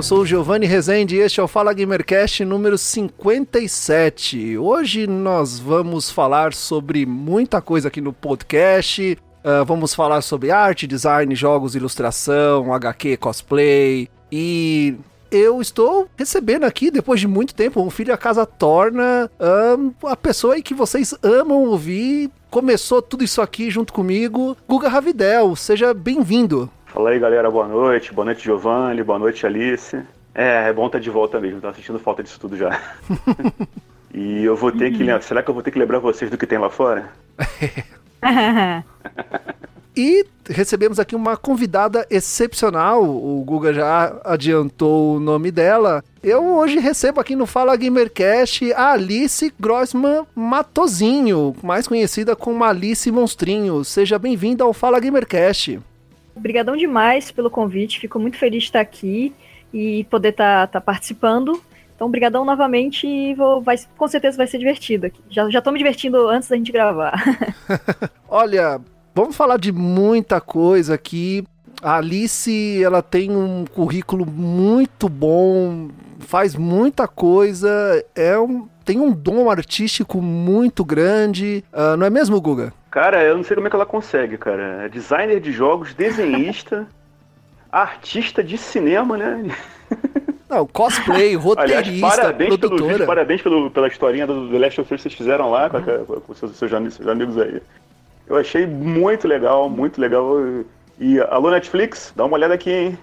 Eu sou o Giovanni Rezende e este é o Fala Gamercast número 57. Hoje nós vamos falar sobre muita coisa aqui no podcast. Uh, vamos falar sobre arte, design, jogos, ilustração, HQ, cosplay e eu estou recebendo aqui, depois de muito tempo, um filho a casa torna, um, a pessoa que vocês amam ouvir. Começou tudo isso aqui junto comigo, Guga Ravidel. Seja bem-vindo. Fala aí, galera, boa noite. Boa noite, Giovanni. Boa noite, Alice. É, é bom estar de volta mesmo. Tava sentindo falta disso tudo já. e eu vou ter que lembrar. Será que eu vou ter que lembrar vocês do que tem lá fora? E recebemos aqui uma convidada excepcional. O Guga já adiantou o nome dela. Eu hoje recebo aqui no Fala Gamercast a Alice Grossman Matozinho, mais conhecida como Alice Monstrinho. Seja bem-vinda ao Fala Gamercast. Obrigadão demais pelo convite, fico muito feliz de estar aqui e poder estar, estar participando. Então, obrigadão novamente e vou, vai, com certeza vai ser divertido aqui. Já, já me divertindo antes da gente gravar. Olha, vamos falar de muita coisa aqui. A Alice, ela tem um currículo muito bom, faz muita coisa, é um, tem um dom artístico muito grande, uh, não é mesmo, Guga? Cara, eu não sei como é que ela consegue, cara. É designer de jogos, desenhista, artista de cinema, né? Não, cosplay, roteirista, Aliás, parabéns produtora. Pelo vídeo, parabéns pelo, pela historinha do The Last of Us que vocês fizeram lá uhum. com, com seus, seus, seus, amigos aí. Eu achei muito legal, muito legal. E alô Netflix, dá uma olhada aqui, hein?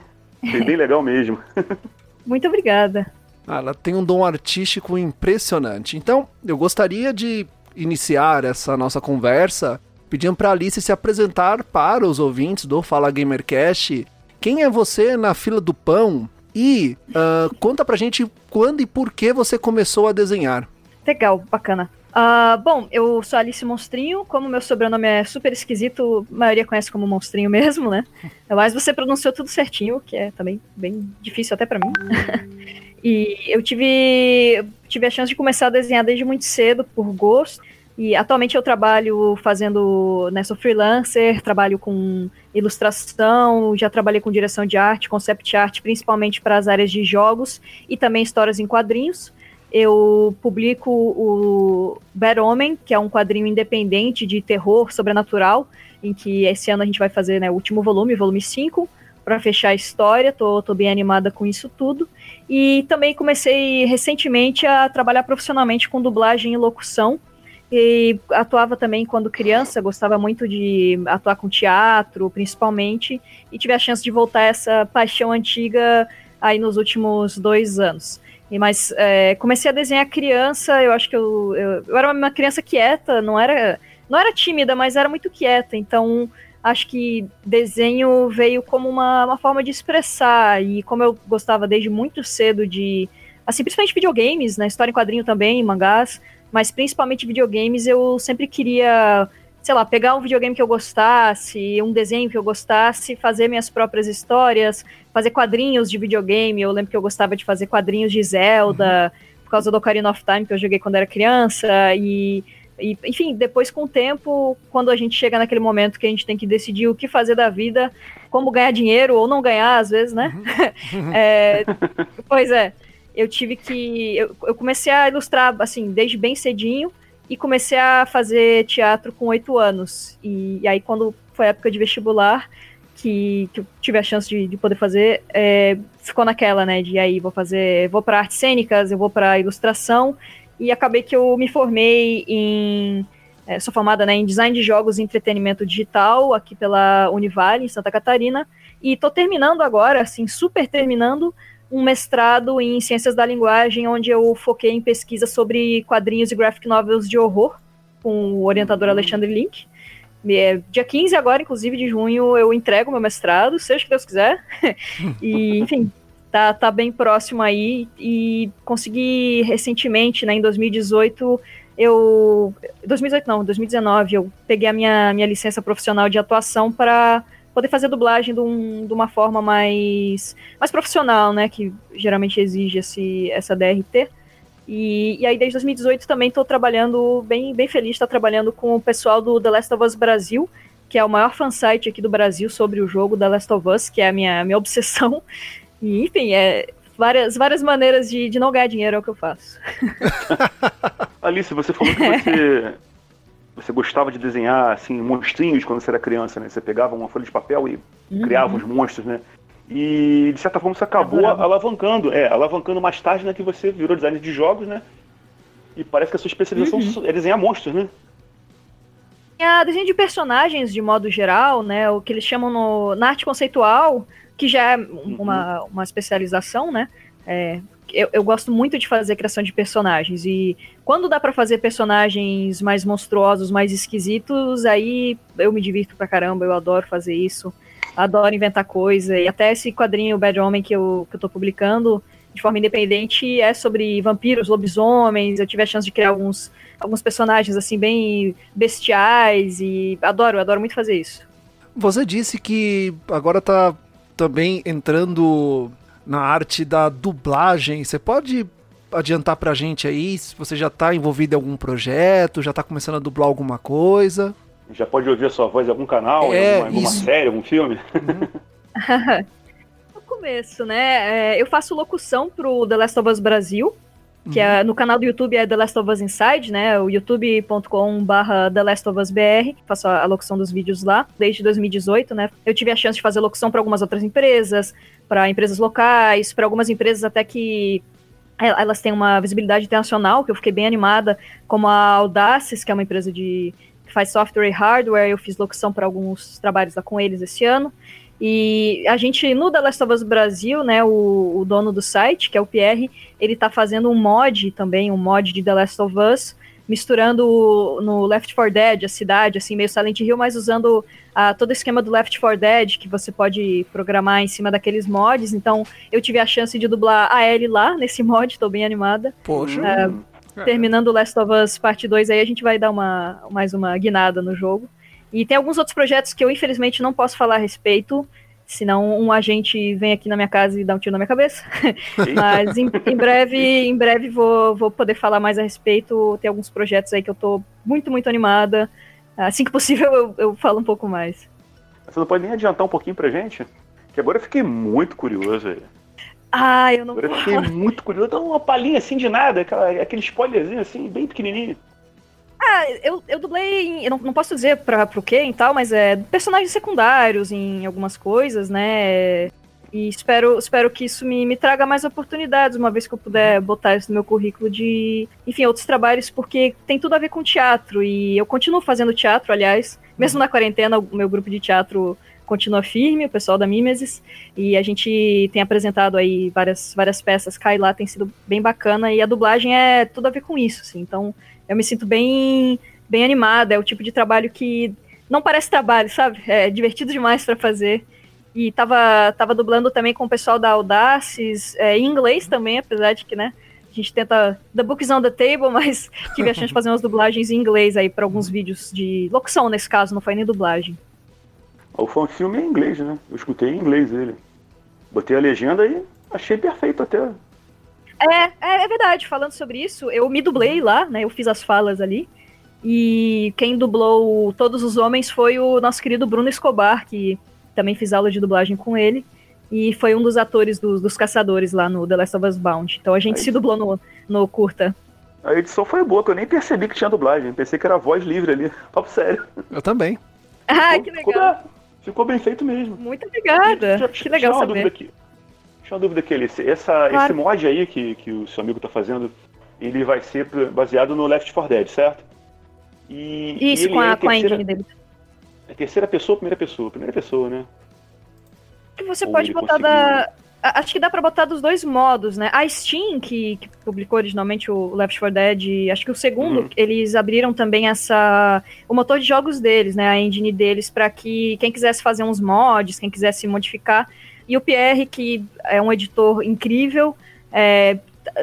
Foi bem legal mesmo. Muito obrigada. Ah, ela tem um dom artístico impressionante. Então, eu gostaria de iniciar essa nossa conversa pedindo para Alice se apresentar para os ouvintes do Fala Gamercast. Quem é você na fila do pão? E uh, conta pra gente quando e por que você começou a desenhar. Legal, bacana. Uh, bom, eu sou Alice Monstrinho, como meu sobrenome é super esquisito, a maioria conhece como Monstrinho mesmo, né? Mas você pronunciou tudo certinho, que é também bem difícil até para mim. e eu tive, tive a chance de começar a desenhar desde muito cedo, por gosto. E atualmente eu trabalho fazendo, né, sou freelancer, trabalho com ilustração, já trabalhei com direção de arte, concept art, principalmente para as áreas de jogos e também histórias em quadrinhos. Eu publico o Bad Homem, que é um quadrinho independente de terror sobrenatural, em que esse ano a gente vai fazer né, o último volume, volume 5, para fechar a história. Tô, tô bem animada com isso tudo. E também comecei recentemente a trabalhar profissionalmente com dublagem e locução e atuava também quando criança, gostava muito de atuar com teatro, principalmente, e tive a chance de voltar essa paixão antiga aí nos últimos dois anos. E, mas é, comecei a desenhar criança, eu acho que eu, eu, eu, era uma criança quieta, não era, não era tímida, mas era muito quieta, então acho que desenho veio como uma, uma forma de expressar, e como eu gostava desde muito cedo de, assim, principalmente videogames, né, história em quadrinho também, mangás, mas principalmente videogames, eu sempre queria, sei lá, pegar um videogame que eu gostasse, um desenho que eu gostasse, fazer minhas próprias histórias, fazer quadrinhos de videogame. Eu lembro que eu gostava de fazer quadrinhos de Zelda, uhum. por causa do Ocarina of Time, que eu joguei quando era criança, e e, enfim, depois com o tempo, quando a gente chega naquele momento que a gente tem que decidir o que fazer da vida, como ganhar dinheiro ou não ganhar, às vezes, né? Uhum. é, pois é eu tive que. Eu, eu, comecei a ilustrar, assim, desde bem cedinho, e comecei a fazer teatro com oito anos. E, e, aí, quando foi a época de vestibular, que, que eu tive a chance de, de poder fazer, é, ficou naquela, né? De aí, vou fazer. Vou para artes cênicas, eu vou para ilustração, e acabei que eu me formei em. É, sou formada né, em design de jogos e entretenimento digital aqui pela Univale, em Santa Catarina. E estou terminando agora, assim, super terminando um mestrado em ciências da linguagem, onde eu foquei em pesquisa sobre quadrinhos e graphic novels de horror, com o orientador Alexandre Link. É, dia 15 agora, inclusive, de junho, eu entrego meu mestrado, seja o que Deus quiser. e, enfim, tá, tá bem próximo aí. E consegui recentemente, né, em 2018, eu. 2018 não, 2019, eu peguei a minha, minha licença profissional de atuação para poder fazer dublagem de, um, de, uma forma mais, mais profissional, né? Que geralmente exige esse, essa DRT. E, e aí, desde 2018, também estou trabalhando, bem, bem feliz, estar trabalhando com o pessoal do The Last of Us Brasil, que é o maior fansite aqui do Brasil sobre o jogo The Last of Us, que é a minha, minha obsessão. E, enfim, é várias, várias maneiras de, de não ganhar dinheiro é o que eu faço. Alice, você falou que você, você gostava de desenhar assim monstrinhos quando você era criança, né? Você pegava uma folha de papel e uhum. criava os monstros, né? E de certa forma você acabou alavancando, é, alavancando mais tarde, né, que você virou designer de jogos, né? E parece que a sua especialização uhum. é desenhar monstros, né? A desenho de personagens, de modo geral, né? O que eles chamam no, na arte conceitual, que já é uma, uhum. uma especialização, né? É, eu, eu, gosto muito de fazer criação de personagens. E quando dá para fazer personagens mais monstruosos, mais esquisitos, aí eu me divirto pra caramba, eu adoro fazer isso adoro inventar coisa. E até esse quadrinho Bad Homem que eu, que eu tô publicando de forma independente é sobre vampiros, lobisomens. Eu tive a chance de criar alguns, alguns personagens assim bem bestiais e adoro, adoro muito fazer isso. Você disse que agora tá também entrando na arte da dublagem. Você pode adiantar pra gente aí se você já tá envolvido em algum projeto, já tá começando a dublar alguma coisa? Já pode ouvir a sua voz em algum canal, é, em alguma, alguma série, algum filme? Uhum. no começo, né? É, eu faço locução pro The Last of Us Brasil, que é, no canal do YouTube é The Last of Us Inside, né? O youtube.com/barra The Last of Us BR. Faço a, locução dos vídeos lá desde 2018, né? Eu tive a chance de fazer locução para algumas outras empresas, para empresas locais, para algumas empresas até que é, elas têm uma visibilidade internacional, que eu fiquei bem animada, como a Audaces, que é uma empresa de faz software e hardware, eu fiz locução para alguns trabalhos lá com eles esse ano. E a gente, no The Last of Us Brasil, né, o, o dono do site, que é o Pierre, ele está fazendo um mod também, um mod de The Last of Us, misturando no Left 4 Dead, a cidade, assim, meio Silent Hill, mas usando uh, todo o esquema do Left 4 Dead, que você pode programar em cima daqueles mods. Então, eu tive a chance de dublar a Ellie lá, nesse mod, estou bem animada. Poxa. Uh, é. Terminando Last of Us Parte 2, aí a gente vai dar uma, mais uma guinada no jogo. E tem alguns outros projetos que eu, infelizmente, não posso falar a respeito, senão um agente vem aqui na minha casa e dá um tiro na minha cabeça. Mas em, em, breve, em breve vou, vou poder falar mais a respeito. Tem alguns projetos aí que eu tô muito, muito animada. Assim que possível, eu, eu falo um pouco mais. Você não pode nem adiantar um pouquinho pra gente? Que agora eu fiquei muito curioso aí. Ah, eu não Eu fiquei muito curioso. Dá uma palhinha assim de nada, aquela, aquele spoilerzinho assim, bem pequenininho. Ah, eu, eu dublei, em, eu não, não posso dizer pra, pro quê e tal, mas é personagens secundários em algumas coisas, né? E espero, espero que isso me, me traga mais oportunidades, uma vez que eu puder botar isso no meu currículo de, enfim, outros trabalhos, porque tem tudo a ver com teatro. E eu continuo fazendo teatro, aliás. Mesmo na quarentena, o meu grupo de teatro continua firme, o pessoal da Mimesis, e a gente tem apresentado aí várias, várias peças, cai lá, tem sido bem bacana, e a dublagem é tudo a ver com isso, assim, então eu me sinto bem, bem animada, é o tipo de trabalho que não parece trabalho, sabe? É divertido demais para fazer. E tava, tava dublando também com o pessoal da Audaces, é, em inglês também, apesar de que, né, a gente tenta The Books on the Table, mas tive a chance de fazer umas dublagens em inglês aí para alguns vídeos de locução nesse caso, não foi nem dublagem. O filme é em inglês, né? Eu escutei em inglês ele. Botei a legenda e achei perfeito até. É, é, é, verdade. Falando sobre isso, eu me dublei lá, né? Eu fiz as falas ali. E quem dublou Todos os Homens foi o nosso querido Bruno Escobar, que também fiz aula de dublagem com ele. E foi um dos atores dos, dos caçadores lá no The Last of Us Bound. Então a gente Aí. se dublou no, no curta. A edição foi boa, que eu nem percebi que tinha dublagem. Pensei que era voz livre ali. Papo sério. Eu também. Ah, que legal. Ficou bem feito mesmo. Muito obrigada. Já, que legal saber. Dúvida aqui. Deixa uma dúvida aqui, Alice. Essa, claro. Esse mod aí que, que o seu amigo está fazendo, ele vai ser baseado no Left 4 Dead, certo? E, Isso, e com, a, é com terceira, a engine dele. É terceira pessoa ou primeira pessoa? Primeira pessoa, né? Você ou pode botar da, Acho que dá pra botar dos dois modos, né? A Steam, que, que publicou originalmente o Left 4 Dead, acho que o segundo, uhum. eles abriram também essa o motor de jogos deles, né? A engine deles, para que quem quisesse fazer uns mods, quem quisesse modificar. E o Pierre, que é um editor incrível, é,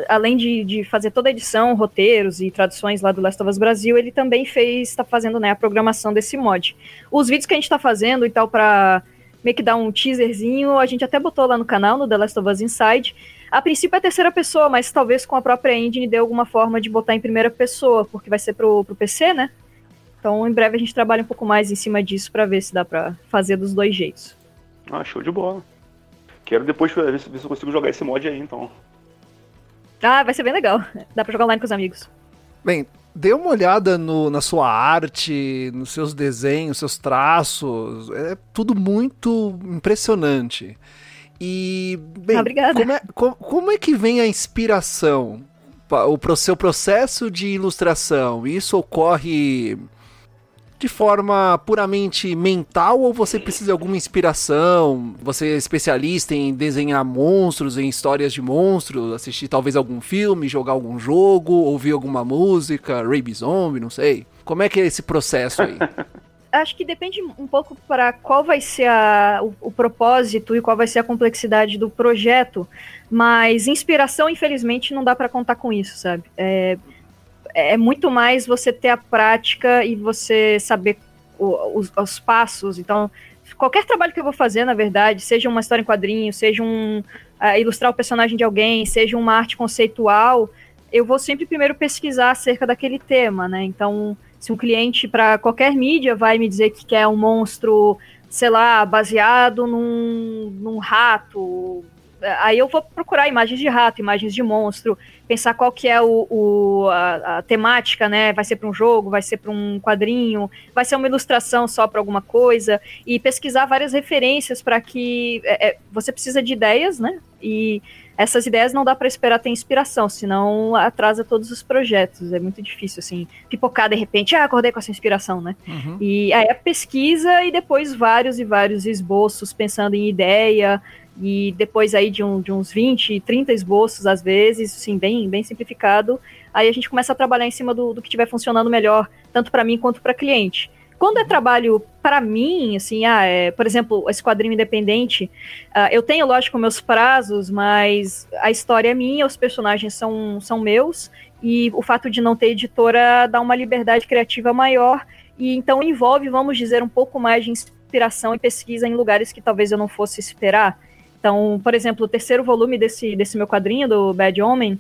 além de, de, fazer toda a edição, roteiros e traduções lá do Last of Us Brasil, ele também fez, está fazendo né, a programação desse mod. Os vídeos que a gente está fazendo e tal para meio que dar um teaserzinho. A gente até botou lá no canal, no The Last of Us Inside. A princípio é terceira pessoa, mas talvez com a própria engine dê alguma forma de botar em primeira pessoa, porque vai ser pro, pro PC, né? Então, em breve a gente trabalha um pouco mais em cima disso para ver se dá para fazer dos dois jeitos. Ah, show de bola. Quero depois ver se eu consigo jogar esse mod aí, então. Ah, vai ser bem legal. Dá pra jogar online com os amigos. Bem, dê uma olhada no, na sua arte, nos seus desenhos, seus traços. É tudo muito impressionante. E, bem, Obrigada. Como, é, como, como é que vem a inspiração? O seu processo de ilustração, isso ocorre de forma puramente mental ou você precisa de alguma inspiração? Você é especialista em desenhar monstros, em histórias de monstros, assistir talvez algum filme, jogar algum jogo, ouvir alguma música, Raby Zombie, não sei. Como é que é esse processo aí? Acho que depende um pouco para qual vai ser a, o, o, propósito e qual vai ser a complexidade do projeto, mas inspiração, infelizmente, não dá para contar com isso, sabe? É, é muito mais você ter a prática e você saber o, os, os, passos. Então, qualquer trabalho que eu vou fazer, na verdade, seja uma história em quadrinho, seja um uh, ilustrar o personagem de alguém, seja uma arte conceitual, eu vou sempre primeiro pesquisar acerca daquele tema, né? Então, se um cliente para qualquer mídia vai me dizer que quer um monstro, sei lá, baseado num, num rato, aí eu vou procurar imagens de rato, imagens de monstro, pensar qual que é o, o a, a, temática, né? Vai ser para um jogo, vai ser para um quadrinho, vai ser uma ilustração só para alguma coisa e pesquisar várias referências para que é, é, você precisa de ideias, né? E essas ideias não dá para esperar ter inspiração, senão atrasa todos os projetos. É muito difícil, assim, pipocar de repente, ah, acordei com essa inspiração, né? Uhum. E aí a pesquisa e depois vários e vários esboços pensando em ideia, e depois aí de, um, de uns 20, 30 esboços, às vezes, sim, bem, bem simplificado, aí a gente começa a trabalhar em cima do, do que estiver funcionando melhor, tanto para mim quanto para cliente. Quando é trabalho para mim, assim, ah, é, por exemplo, esse quadrinho independente, uh, eu tenho, lógico, meus prazos, mas a história é minha, os personagens são, são meus, e o fato de não ter editora dá uma liberdade criativa maior, e então envolve, vamos dizer, um pouco mais de inspiração e pesquisa em lugares que talvez eu não fosse esperar. Então, por exemplo, o terceiro volume desse, desse meu quadrinho, do Bad Omen,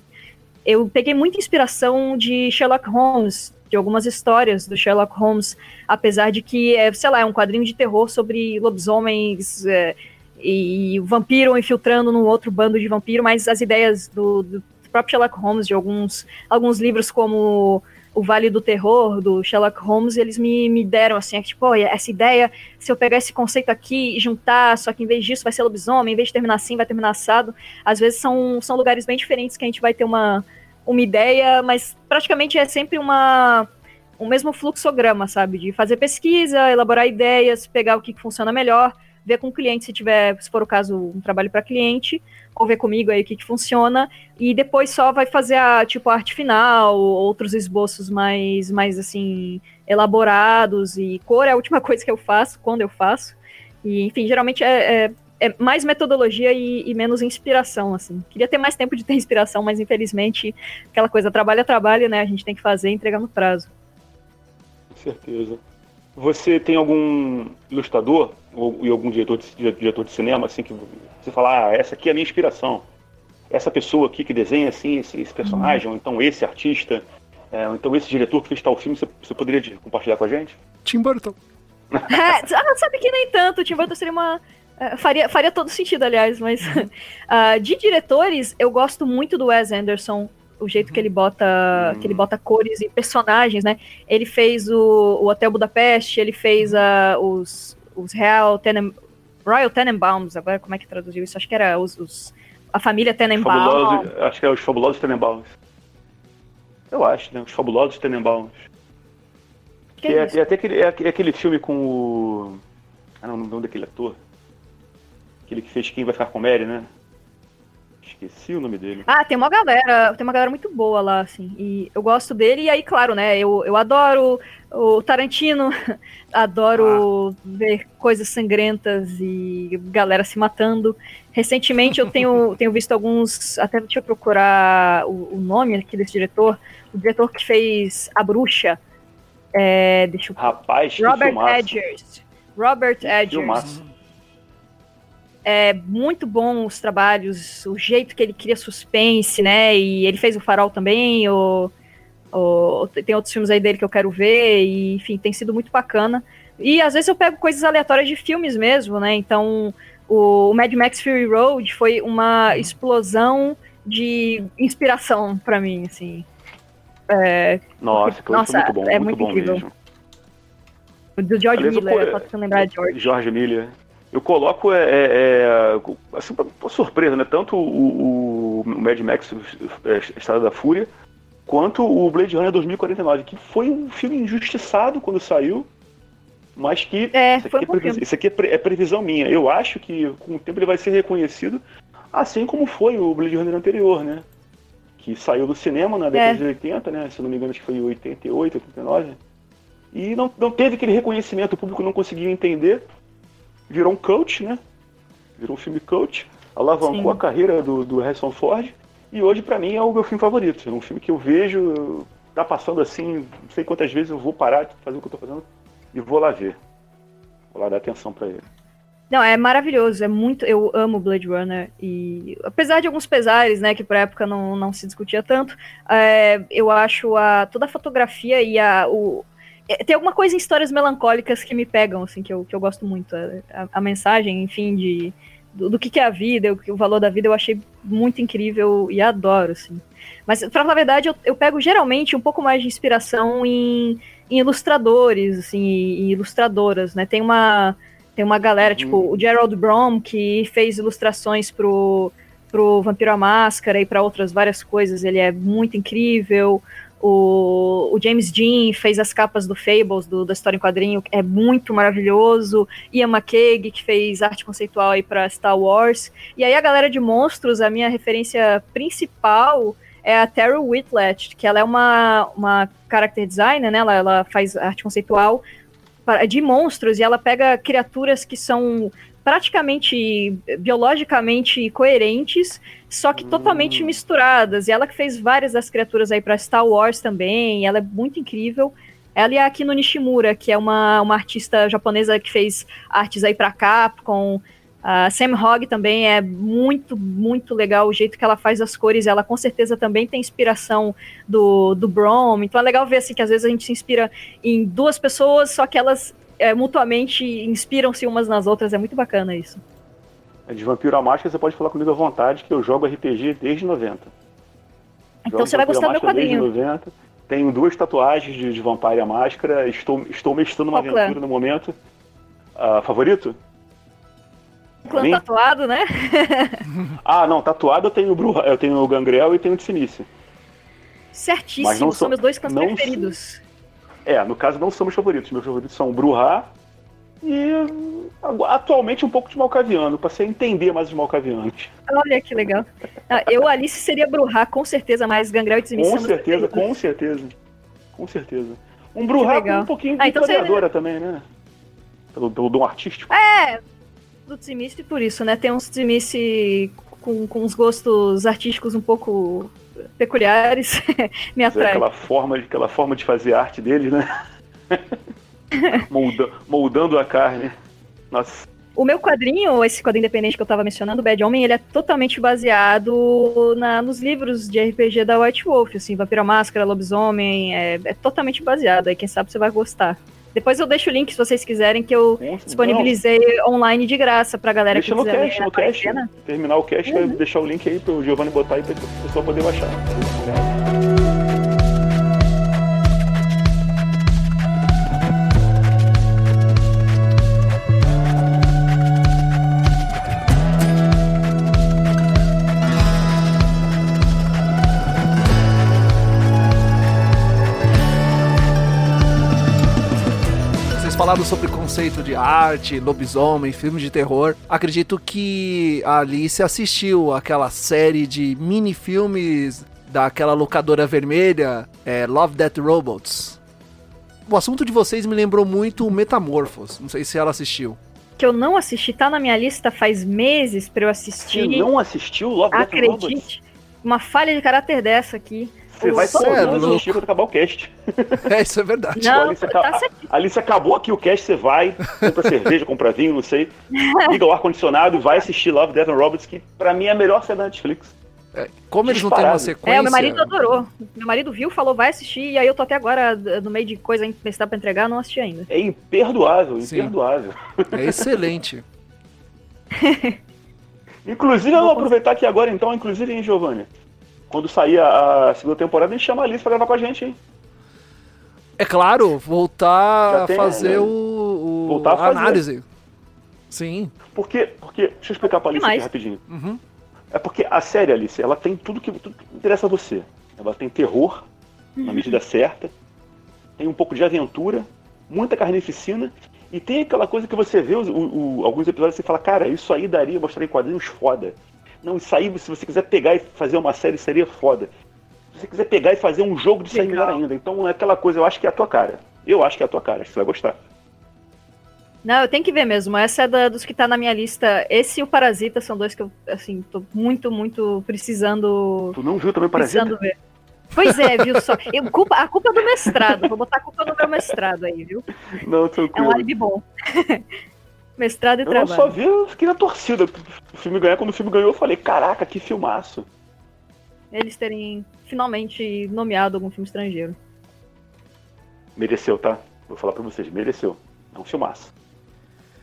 eu peguei muita inspiração de Sherlock Holmes, de algumas histórias do Sherlock Holmes, apesar de que, é, sei lá, é um quadrinho de terror sobre lobisomens é, e o vampiro infiltrando num outro bando de vampiro, mas as ideias do, do próprio Sherlock Holmes, de alguns, alguns livros como o Vale do Terror, do Sherlock Holmes, eles me, me deram assim, é tipo, oh, essa ideia, se eu pegar esse conceito aqui e juntar, só que em vez disso vai ser lobisomem, em vez de terminar assim, vai terminar assado. Às vezes são, são lugares bem diferentes que a gente vai ter uma, uma ideia, mas praticamente é sempre uma o mesmo fluxograma, sabe? De fazer pesquisa, elaborar ideias, pegar o que funciona melhor, ver com o cliente se tiver, se for o caso, um trabalho para cliente, ou ver comigo aí o que, que funciona, e depois só vai fazer a, tipo, a arte final, outros esboços mais, mais, assim, elaborados, e cor é a última coisa que eu faço, quando eu faço, e, enfim, geralmente é, é, é mais metodologia e, e, menos inspiração, assim. Queria ter mais tempo de ter inspiração, mas infelizmente, aquela coisa, trabalho é trabalho, né, a gente tem que fazer e entregar no prazo. Com certeza. Você tem algum ilustrador ou, ou algum diretor de, diretor de cinema assim que você fala, ah, essa aqui é a minha inspiração. Essa pessoa aqui que desenha assim esse, esse personagem, ou então esse artista, é, ou então esse diretor que fez tal filme, você, você poderia compartilhar com a gente? Tim Burton. é, ah, sabe que nem tanto. Tim Burton seria uma é, faria, faria todo sentido, aliás, mas uh, de diretores, eu gosto muito do Wes Anderson o jeito que ele bota hum. que ele bota cores e personagens, né? Ele fez o, o Hotel Budapeste, ele fez uh, os, os Real Tenen, Royal Tenenbaums, agora como é que traduziu isso? Acho que era os, os a família Tenenbaum. Acho que é os Fabulosos Tenenbaums. Eu acho, né? Os Fabulosos Tenenbaums. Que, que é, é, é, até aquele, é, é aquele filme com o. Ah, não, não daquele ator. Aquele que fez Quem Vai Ficar com Mary, né? Esqueci o nome dele. Ah, tem uma galera, tem uma galera muito boa lá, assim. E eu gosto dele, e aí, claro, né? Eu, eu adoro o Tarantino, adoro ah. ver coisas sangrentas e galera se matando. Recentemente eu tenho, tenho visto alguns. Até deixa eu procurar o, o nome aqui desse diretor. O diretor que fez A Bruxa. É, deixa eu... Rapaz, Robert Edgers. Robert Edgers. É muito bom os trabalhos, o jeito que ele cria suspense, né? E ele fez o Farol também, o, o, tem outros filmes aí dele que eu quero ver, e enfim, tem sido muito bacana. E às vezes eu pego coisas aleatórias de filmes mesmo, né? Então, o Mad Max Fury Road foi uma explosão de inspiração para mim, assim. É, nossa, porque, nossa, muito bom, é muito, muito incrível. Mesmo. O do George Aliás, Miller, eu, posso lembrar de George. George Miller eu coloco é, é, é assim, uma surpresa, né? Tanto o, o Mad Max é, Estrada da Fúria, quanto o Blade Runner 2049, que foi um filme injustiçado quando saiu, mas que é, isso, aqui, é, isso aqui é, previsão minha. Eu acho que com o tempo ele vai ser reconhecido, assim como foi o Blade Runner anterior, né? Que saiu do cinema na década de 80, né? Se não me engano, acho que foi 88, 89. E não, não teve aquele reconhecimento, o público não conseguiu entender virou um coach, né? Virou um filme coach, alavancou Sim. a carreira do, do Harrison Ford. E hoje, para mim, é o meu filme favorito. É um filme que eu vejo, tá passando assim, não sei quantas vezes eu vou parar de fazer o que eu tô fazendo e vou lá ver. Vou lá dar atenção para ele. Não, é maravilhoso, é muito. Eu amo Blade Runner e apesar de alguns pesares, né, que pra época não, não se discutia tanto, é, eu acho a, toda a fotografia e a, o, tem alguma coisa em histórias melancólicas que me pegam, assim, que eu, que eu gosto muito. A, a mensagem, enfim, de, do, do que, que é a vida, o, o, valor da vida, eu achei muito incrível e adoro, assim. Mas, pra falar a verdade, eu, eu pego geralmente um pouco mais de inspiração em, em ilustradores, assim, e ilustradoras, né? Tem uma, tem uma galera, tipo, uhum. tipo, o Gerald Brom, que fez ilustrações pro, pro Vampiro à Máscara e para outras várias coisas, ele é muito incrível. O, o, James Dean fez as capas do Fables, do, da história em quadrinho, é muito maravilhoso. Ian McKeag, que fez arte conceitual aí para Star Wars. E aí a galera de monstros, a minha referência principal é a Terry Whitlet, que ela é uma, uma character designer, né? Ela, ela faz arte conceitual de monstros e ela pega criaturas que são praticamente biologicamente coerentes, só que hum. totalmente misturadas. E ela que fez várias das criaturas aí para Star Wars também, ela é muito incrível. Ela e a Akino Nishimura, que é uma, uma artista japonesa que fez artes aí para Capcom. A Sam Hogg também é muito, muito legal o jeito que ela faz as cores. Ela com certeza também tem inspiração do, do Brom. Então é legal ver assim, que às vezes a gente se inspira em duas pessoas, só que elas é, mutuamente inspiram-se umas nas outras, é muito bacana isso. É de Vampiro à Máscara você pode falar comigo à vontade, que eu jogo RPG desde 90. Então jogo você vai gostar do meu quadrinho. Desde 90. Tenho duas tatuagens de, de Vampire à Máscara, estou, estou mestrando uma aventura clã? no momento. Uh, favorito? Clã tatuado, né? ah, não, tatuado eu tenho, Bru, eu tenho o Gangrel e tenho o Tsinice. Certíssimo, Mas não são meus dois clãs preferidos. É, no caso não são meus favoritos. Meus favoritos são Bruhá e atualmente um pouco de Malcaviano. Passei a entender mais os Malcavianos. Olha que legal. Ah, eu, Alice, seria Bruhá, com certeza, mais Gangrel e Com certeza, com certeza. Com certeza. Um Bruhá um pouquinho de ah, então historiadora você... também, né? Pelo, pelo dom artístico. É, do Tsimice por isso, né? Tem uns Tsimice com, com uns gostos artísticos um pouco peculiares me atrai. aquela forma, aquela forma de fazer arte deles, né? Molda, moldando a carne. Nossa. O meu quadrinho, esse quadrinho independente que eu tava mencionando, Bad Homem, ele é totalmente baseado na, nos livros de RPG da White Wolf, assim, Vampira Máscara, Lobisomem, é, é totalmente baseado, aí quem sabe você vai gostar. Depois eu deixo o link se vocês quiserem, que eu Nossa, disponibilizei não. online de graça pra galera Deixa que quiser. Deixa no cast. Terminar o cast, uhum. deixar o link aí pro Giovanni botar aí pra o pessoal poder baixar. falado sobre conceito de arte, lobisomem, filmes de terror, acredito que a Alice assistiu aquela série de mini-filmes daquela locadora vermelha, é, Love Death Robots. O assunto de vocês me lembrou muito Metamorfos. Não sei se ela assistiu. Que eu não assisti, tá na minha lista faz meses pra eu assistir. Você não assistiu Love Acredite, Death Robots? Acredite, uma falha de caráter dessa aqui. Você vai Cê é só louco. assistir quando acabar o cast. É, isso é verdade. Não, Alice, tá certo. Alice acabou aqui o cast, você vai, compra cerveja, compra vinho, não sei. Liga o ar-condicionado e vai assistir Love, Death and Robots, que pra mim é a melhor série da Netflix. É, como eles não têm uma Disparado. sequência. É, o meu marido adorou. Meu marido viu, falou, vai assistir, e aí eu tô até agora no meio de coisa que está pra entregar, não assisti ainda. É imperdoável, Sim. imperdoável. É excelente. Inclusive, eu vou aproveitar aqui agora, então, inclusive, hein, Giovanni? Quando sair a, a segunda temporada, a gente chama a Alice pra gravar com a gente, hein? É claro, voltar Já a tem, fazer né? o, o- Voltar a fazer. análise. Sim. Porque, porque, deixa eu explicar pra Alice aqui rapidinho. Uhum. É porque a série, Alice, ela tem tudo que, tudo que interessa a você. Ela tem terror, na medida certa, tem um pouco de aventura, muita carnificina, e tem aquela coisa que você vê os- o- o- alguns episódios e fala, cara, isso aí daria mostrar em quadrinhos foda. Não, isso aí, se você quiser pegar e fazer uma série, seria foda. Se você quiser pegar e fazer um jogo de sair melhor ainda. Então é aquela coisa, eu acho que é a tua cara. Eu acho que é a tua cara, acho que você vai gostar. Não, eu tenho que ver mesmo. Essa é da- dos que tá na minha lista. Esse e o Parasita são dois que eu, assim, tô muito, muito precisando, Tu não viu também Parasita? precisando ver. Pois é, viu só? Eu, culpa, a culpa é do mestrado. Vou botar a culpa no meu mestrado aí, viu? Não, É um tranquilo. álibi bom. Mestrado e Eu não só trabalho. vi, eu fiquei na torcida pro filme ganhar. Quando o filme ganhou, eu falei, caraca, que filmaço. Eles terem finalmente nomeado algum filme estrangeiro. Mereceu, tá? Vou falar pra vocês, mereceu. É um filmaço.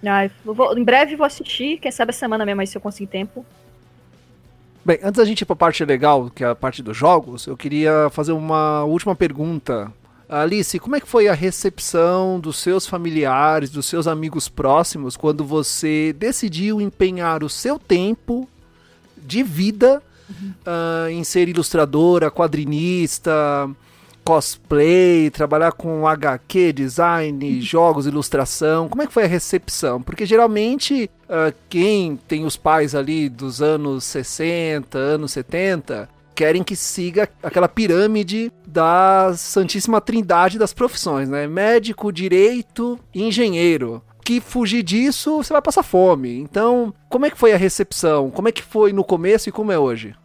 Ah, eu vou- em breve vou assistir, quem sabe a semana mesmo aí se eu conseguir tempo. Bem, antes da gente ir pra parte legal, que é a parte dos jogos, eu queria fazer uma última pergunta. Alice, como é que foi a recepção dos seus familiares, dos seus amigos próximos, quando você decidiu empenhar o seu tempo de vida ah, em ser ilustradora, quadrinista, cosplay, trabalhar com HQ, design, jogos, ilustração? Como é que foi a recepção? Porque geralmente ah, quem tem os pais ali dos anos 60, anos 70, querem que siga aquela pirâmide da Santíssima Trindade das profissões, né? Médico, direito engenheiro. Que fugir disso, você vai passar fome. Então, como é que foi a recepção? Como é que foi no começo e como é hoje?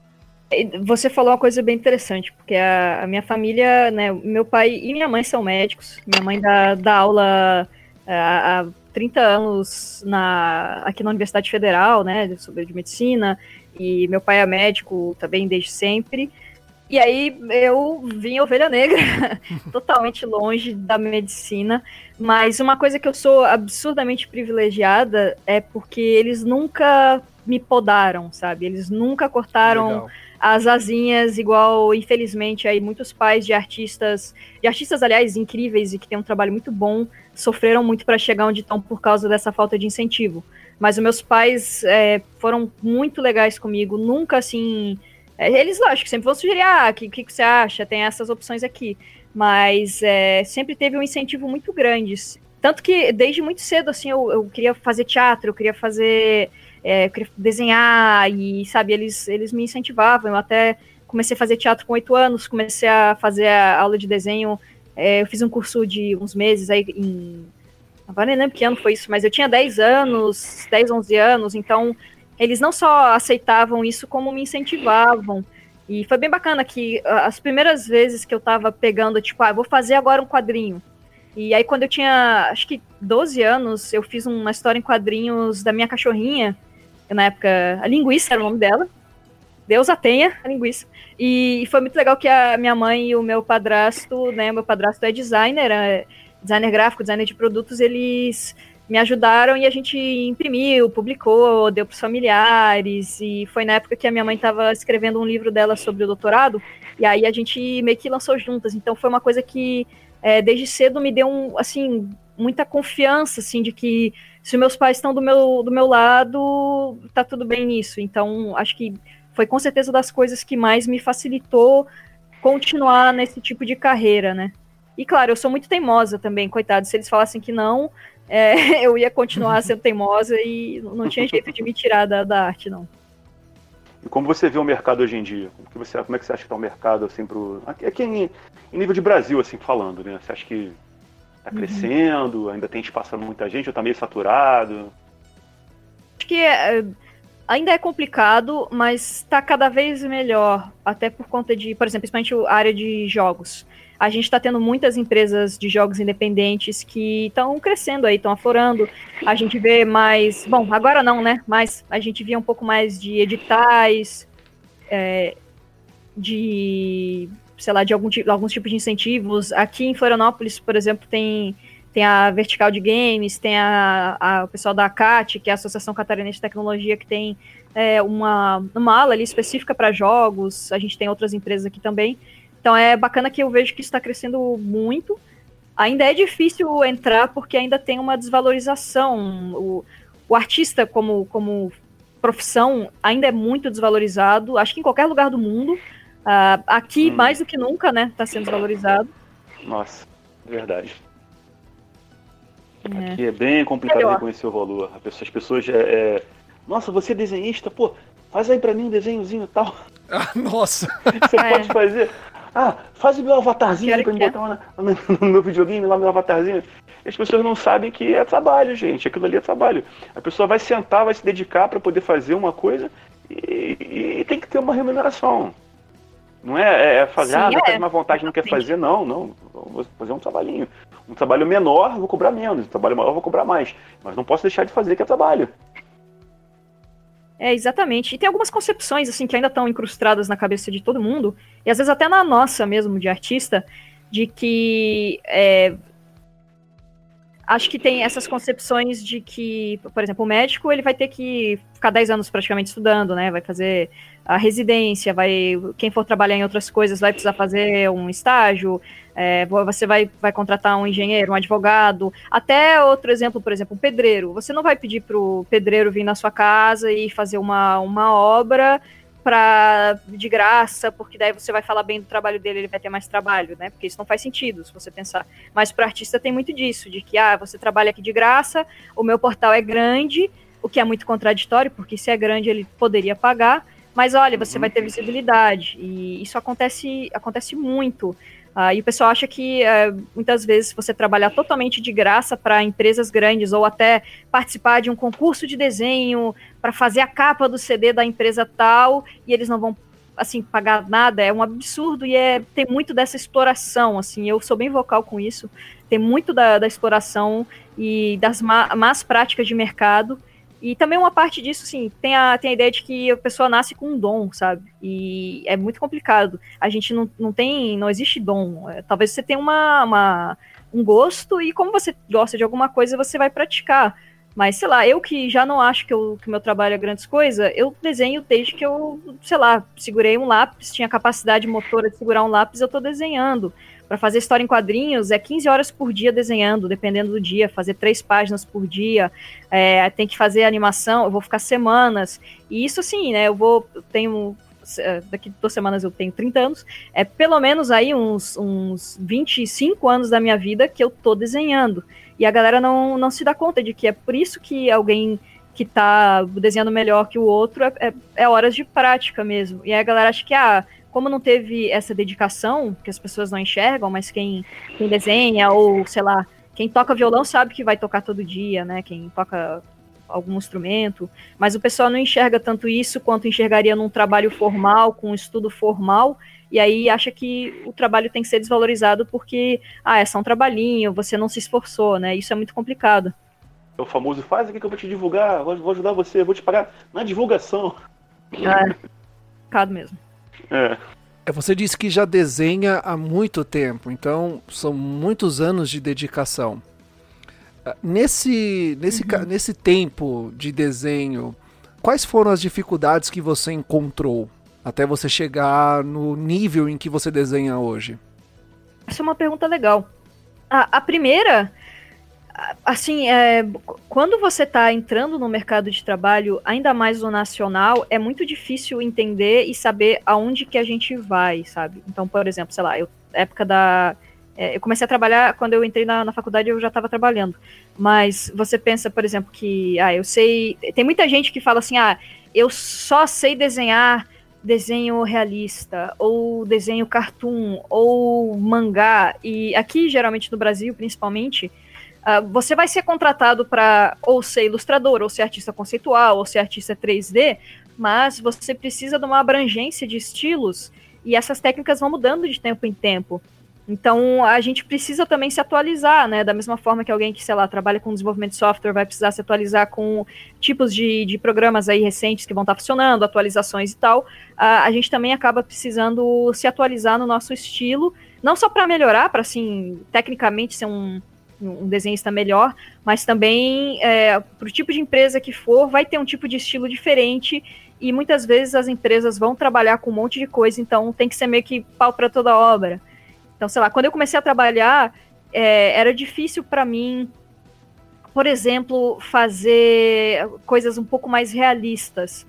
Você falou uma coisa bem interessante, porque a, a minha família, né, meu pai e minha mãe são médicos. Minha mãe dá, dá aula é, há, há 30 anos na, aqui na Universidade Federal, né, sobre de medicina, e meu pai é médico também desde sempre. E aí eu vim ovelha negra, totalmente longe da medicina, mas uma coisa que eu sou absurdamente privilegiada é porque eles nunca me podaram, sabe? Eles nunca cortaram Legal. as asinhas, igual, infelizmente, aí muitos pais de artistas, de artistas, aliás, incríveis e que têm um trabalho muito bom, sofreram muito para chegar onde estão por causa dessa falta de incentivo. Mas os meus pais é, foram muito legais comigo, nunca assim. é, Eles, lógico, sempre vão sugerir, ah, o que, que, você acha? Tem essas opções aqui. Mas é, sempre teve um incentivo muito grande. Tanto que desde muito cedo, assim, eu, eu queria fazer teatro, eu queria fazer é, eu queria desenhar e, sabe, eles, eles me incentivavam. Eu até comecei a fazer teatro com oito anos, comecei a fazer a aula de desenho. é, eu fiz um curso de uns meses aí em. Agora nem lembro que ano foi isso, mas eu tinha 10 anos, 10, 11 anos, então eles não só aceitavam isso, como me incentivavam. E foi bem bacana que as primeiras vezes que eu tava pegando, tipo, ah, vou fazer agora um quadrinho. E aí, quando eu tinha, acho que 12 anos, eu fiz uma história em quadrinhos da minha cachorrinha, na época, a Linguiça era o nome dela. Deus a tenha, a linguiça. E foi muito legal que a minha mãe e o meu padrasto, né? Meu padrasto é designer, é designer gráfico, designer de produtos, eles me ajudaram e a gente imprimiu, publicou, deu para os familiares. E foi na época que a minha mãe estava escrevendo um livro dela sobre o doutorado. E aí a gente meio que lançou juntas. Então foi uma coisa que é, desde cedo me deu um, assim, muita confiança, assim, de que se meus pais estão do meu, do meu lado, tá tudo bem nisso. Então, acho que foi com certeza das coisas que mais me facilitou continuar nesse tipo de carreira, né? E claro, eu sou muito teimosa também, coitado. Se eles falassem que não, é, eu ia continuar sendo teimosa e não tinha jeito de me tirar da, da arte, não. E como você vê o mercado hoje em dia? Como, que você, como é que você acha que está o mercado, assim, pro, aqui em, em, nível de Brasil, assim, falando, né? Você acha que está uhum. crescendo, uhum. ainda tem espaço para muita gente, ou está meio saturado? Acho que é, ainda é complicado, mas está cada vez melhor, até por conta de, por exemplo, principalmente a área de jogos a gente está tendo muitas empresas de jogos independentes que estão crescendo aí, estão aflorando. A gente vê mais. Bom, agora não, né? Mas a gente via um pouco mais de editais, é, de. sei lá, de algum, alguns tipos de incentivos. Aqui em Florianópolis, por exemplo, tem. Tem a Vertical de Games, tem a, a, o pessoal da ACAT, que é a Associação Catarinense de Tecnologia, que tem é, uma, uma ala ali específica para jogos. A gente tem outras empresas aqui também. Então é bacana que eu vejo que está crescendo muito. Ainda é difícil entrar porque ainda tem uma desvalorização. O, o artista como, como profissão ainda é muito desvalorizado. Acho que em qualquer lugar do mundo. Uh, aqui, hum. mais do que nunca, né? Está sendo desvalorizado. Nossa, verdade. É. Aqui é bem complicado Melhor. reconhecer o valor. As pessoas. É, é... Nossa, você é desenhista, pô, faz aí pra mim um desenhozinho e tal. Ah, nossa! Você é. pode fazer. Ah, faz o meu avatarzinho Quero pra me botar lá no, meu videogame, lá meu avatarzinho. E as pessoas não sabem que é trabalho, gente. Aquilo ali é trabalho. A pessoa vai sentar, vai se dedicar para poder fazer uma coisa e, e, tem que ter uma remuneração. Não é, é, é fazer, Sim, ah, não é. tem uma vontade, não quer fazer, não, não. Vou fazer um trabalhinho. Um trabalho menor, vou cobrar menos. Um trabalho maior, vou cobrar mais. Mas não posso deixar de fazer que é trabalho. É, exatamente. E tem algumas concepções, assim, que ainda estão incrustadas na cabeça de todo mundo, e às vezes até na nossa mesmo, de artista, de que. É, acho que tem essas concepções de que, por exemplo, o médico ele vai ter que ficar 10 anos praticamente estudando, né? Vai fazer a residência, vai. Quem for trabalhar em outras coisas vai precisar fazer um estágio. É, você vai, vai contratar um engenheiro, um advogado, até outro exemplo, por exemplo, um pedreiro. Você não vai pedir para o pedreiro vir na sua casa e fazer uma, uma obra para de graça, porque daí você vai falar bem do trabalho dele, ele vai ter mais trabalho, né? Porque isso não faz sentido, se você pensar. Mas para artista tem muito disso, de que ah, você trabalha aqui de graça, o meu portal é grande, o que é muito contraditório, porque se é grande ele poderia pagar, mas olha, você vai ter uhum. visibilidade. E isso acontece, acontece muito. Uh, e o pessoal acha que uh, muitas vezes você trabalhar totalmente de graça para empresas grandes ou até participar de um concurso de desenho para fazer a capa do CD da empresa tal e eles não vão assim pagar nada é um absurdo e é tem muito dessa exploração assim eu sou bem vocal com isso tem muito da, da exploração e das má, más práticas de mercado e também uma parte disso, sim, tem a, tem a ideia de que a pessoa nasce com um dom, sabe? E é muito complicado. A gente não, não tem, não existe dom. É, talvez você tenha uma, uma, um gosto e como você gosta de alguma coisa, você vai praticar. Mas, sei lá, eu que já não acho que o que meu trabalho é grandes coisas, eu desenho desde que eu, sei lá, segurei um lápis, tinha capacidade motora de segurar um lápis, eu tô desenhando. Para fazer história em quadrinhos é 15 horas por dia desenhando, dependendo do dia, fazer três páginas por dia, é, tem que fazer animação, eu vou ficar semanas. E isso assim, né? Eu vou, tenho é, daqui duas semanas eu tenho 30 anos, é pelo menos aí uns, uns 25 anos da minha vida que eu tô desenhando. E a galera não, não se dá conta de que é por isso que alguém que tá desenhando melhor que o outro é, é, é horas de prática mesmo. E aí a galera acha que, ah, como não teve essa dedicação, que as pessoas não enxergam, mas quem, quem desenha ou, sei lá, quem toca violão sabe que vai tocar todo dia, né? Quem toca algum instrumento, mas o pessoal não enxerga tanto isso quanto enxergaria num trabalho formal, com um estudo formal, e aí acha que o trabalho tem que ser desvalorizado porque, ah, é só um trabalhinho, você não se esforçou, né? Isso é muito complicado. É o famoso, faz aqui que eu vou te divulgar, vou, ajudar você, vou te pagar na divulgação. É, complicado mesmo. É. Você disse que já desenha há muito tempo, então são muitos anos de dedicação. Ah, nesse, nesse, uhum. nesse tempo de desenho, quais foram as dificuldades que você encontrou até você chegar no nível em que você desenha hoje? Essa é uma pergunta legal. A, a primeira assim, é, quando você está entrando no mercado de trabalho, ainda mais no nacional, é muito difícil entender e saber aonde que a gente vai, sabe? Então, por exemplo, sei lá, eu, época da É, eu comecei a trabalhar, quando eu entrei na, na faculdade eu já estava trabalhando. Mas você pensa, por exemplo, que, ah, eu sei. Tem muita gente que fala assim, ah, eu só sei desenhar desenho realista, ou desenho cartoon, ou mangá. E aqui, geralmente no Brasil, principalmente, uh, você vai ser contratado para ou ser ilustrador, ou ser artista conceitual, ou ser artista 3D, mas você precisa de uma abrangência de estilos e essas técnicas vão mudando de tempo em tempo. Então a gente precisa também se atualizar, né? Da mesma forma que alguém que, sei lá, trabalha com desenvolvimento de software vai precisar se atualizar com tipos de, de programas aí recentes que vão estar funcionando, atualizações e tal. A, a gente também acaba precisando se atualizar no nosso estilo, não só para melhorar, para assim, tecnicamente ser um, um desenhista melhor, mas também é, para o tipo de empresa que for, vai ter um tipo de estilo diferente e muitas vezes as empresas vão trabalhar com um monte de coisa, então tem que ser meio que pau para toda obra. Então, sei lá, quando eu comecei a trabalhar, é, era difícil para mim, por exemplo, fazer coisas um pouco mais realistas.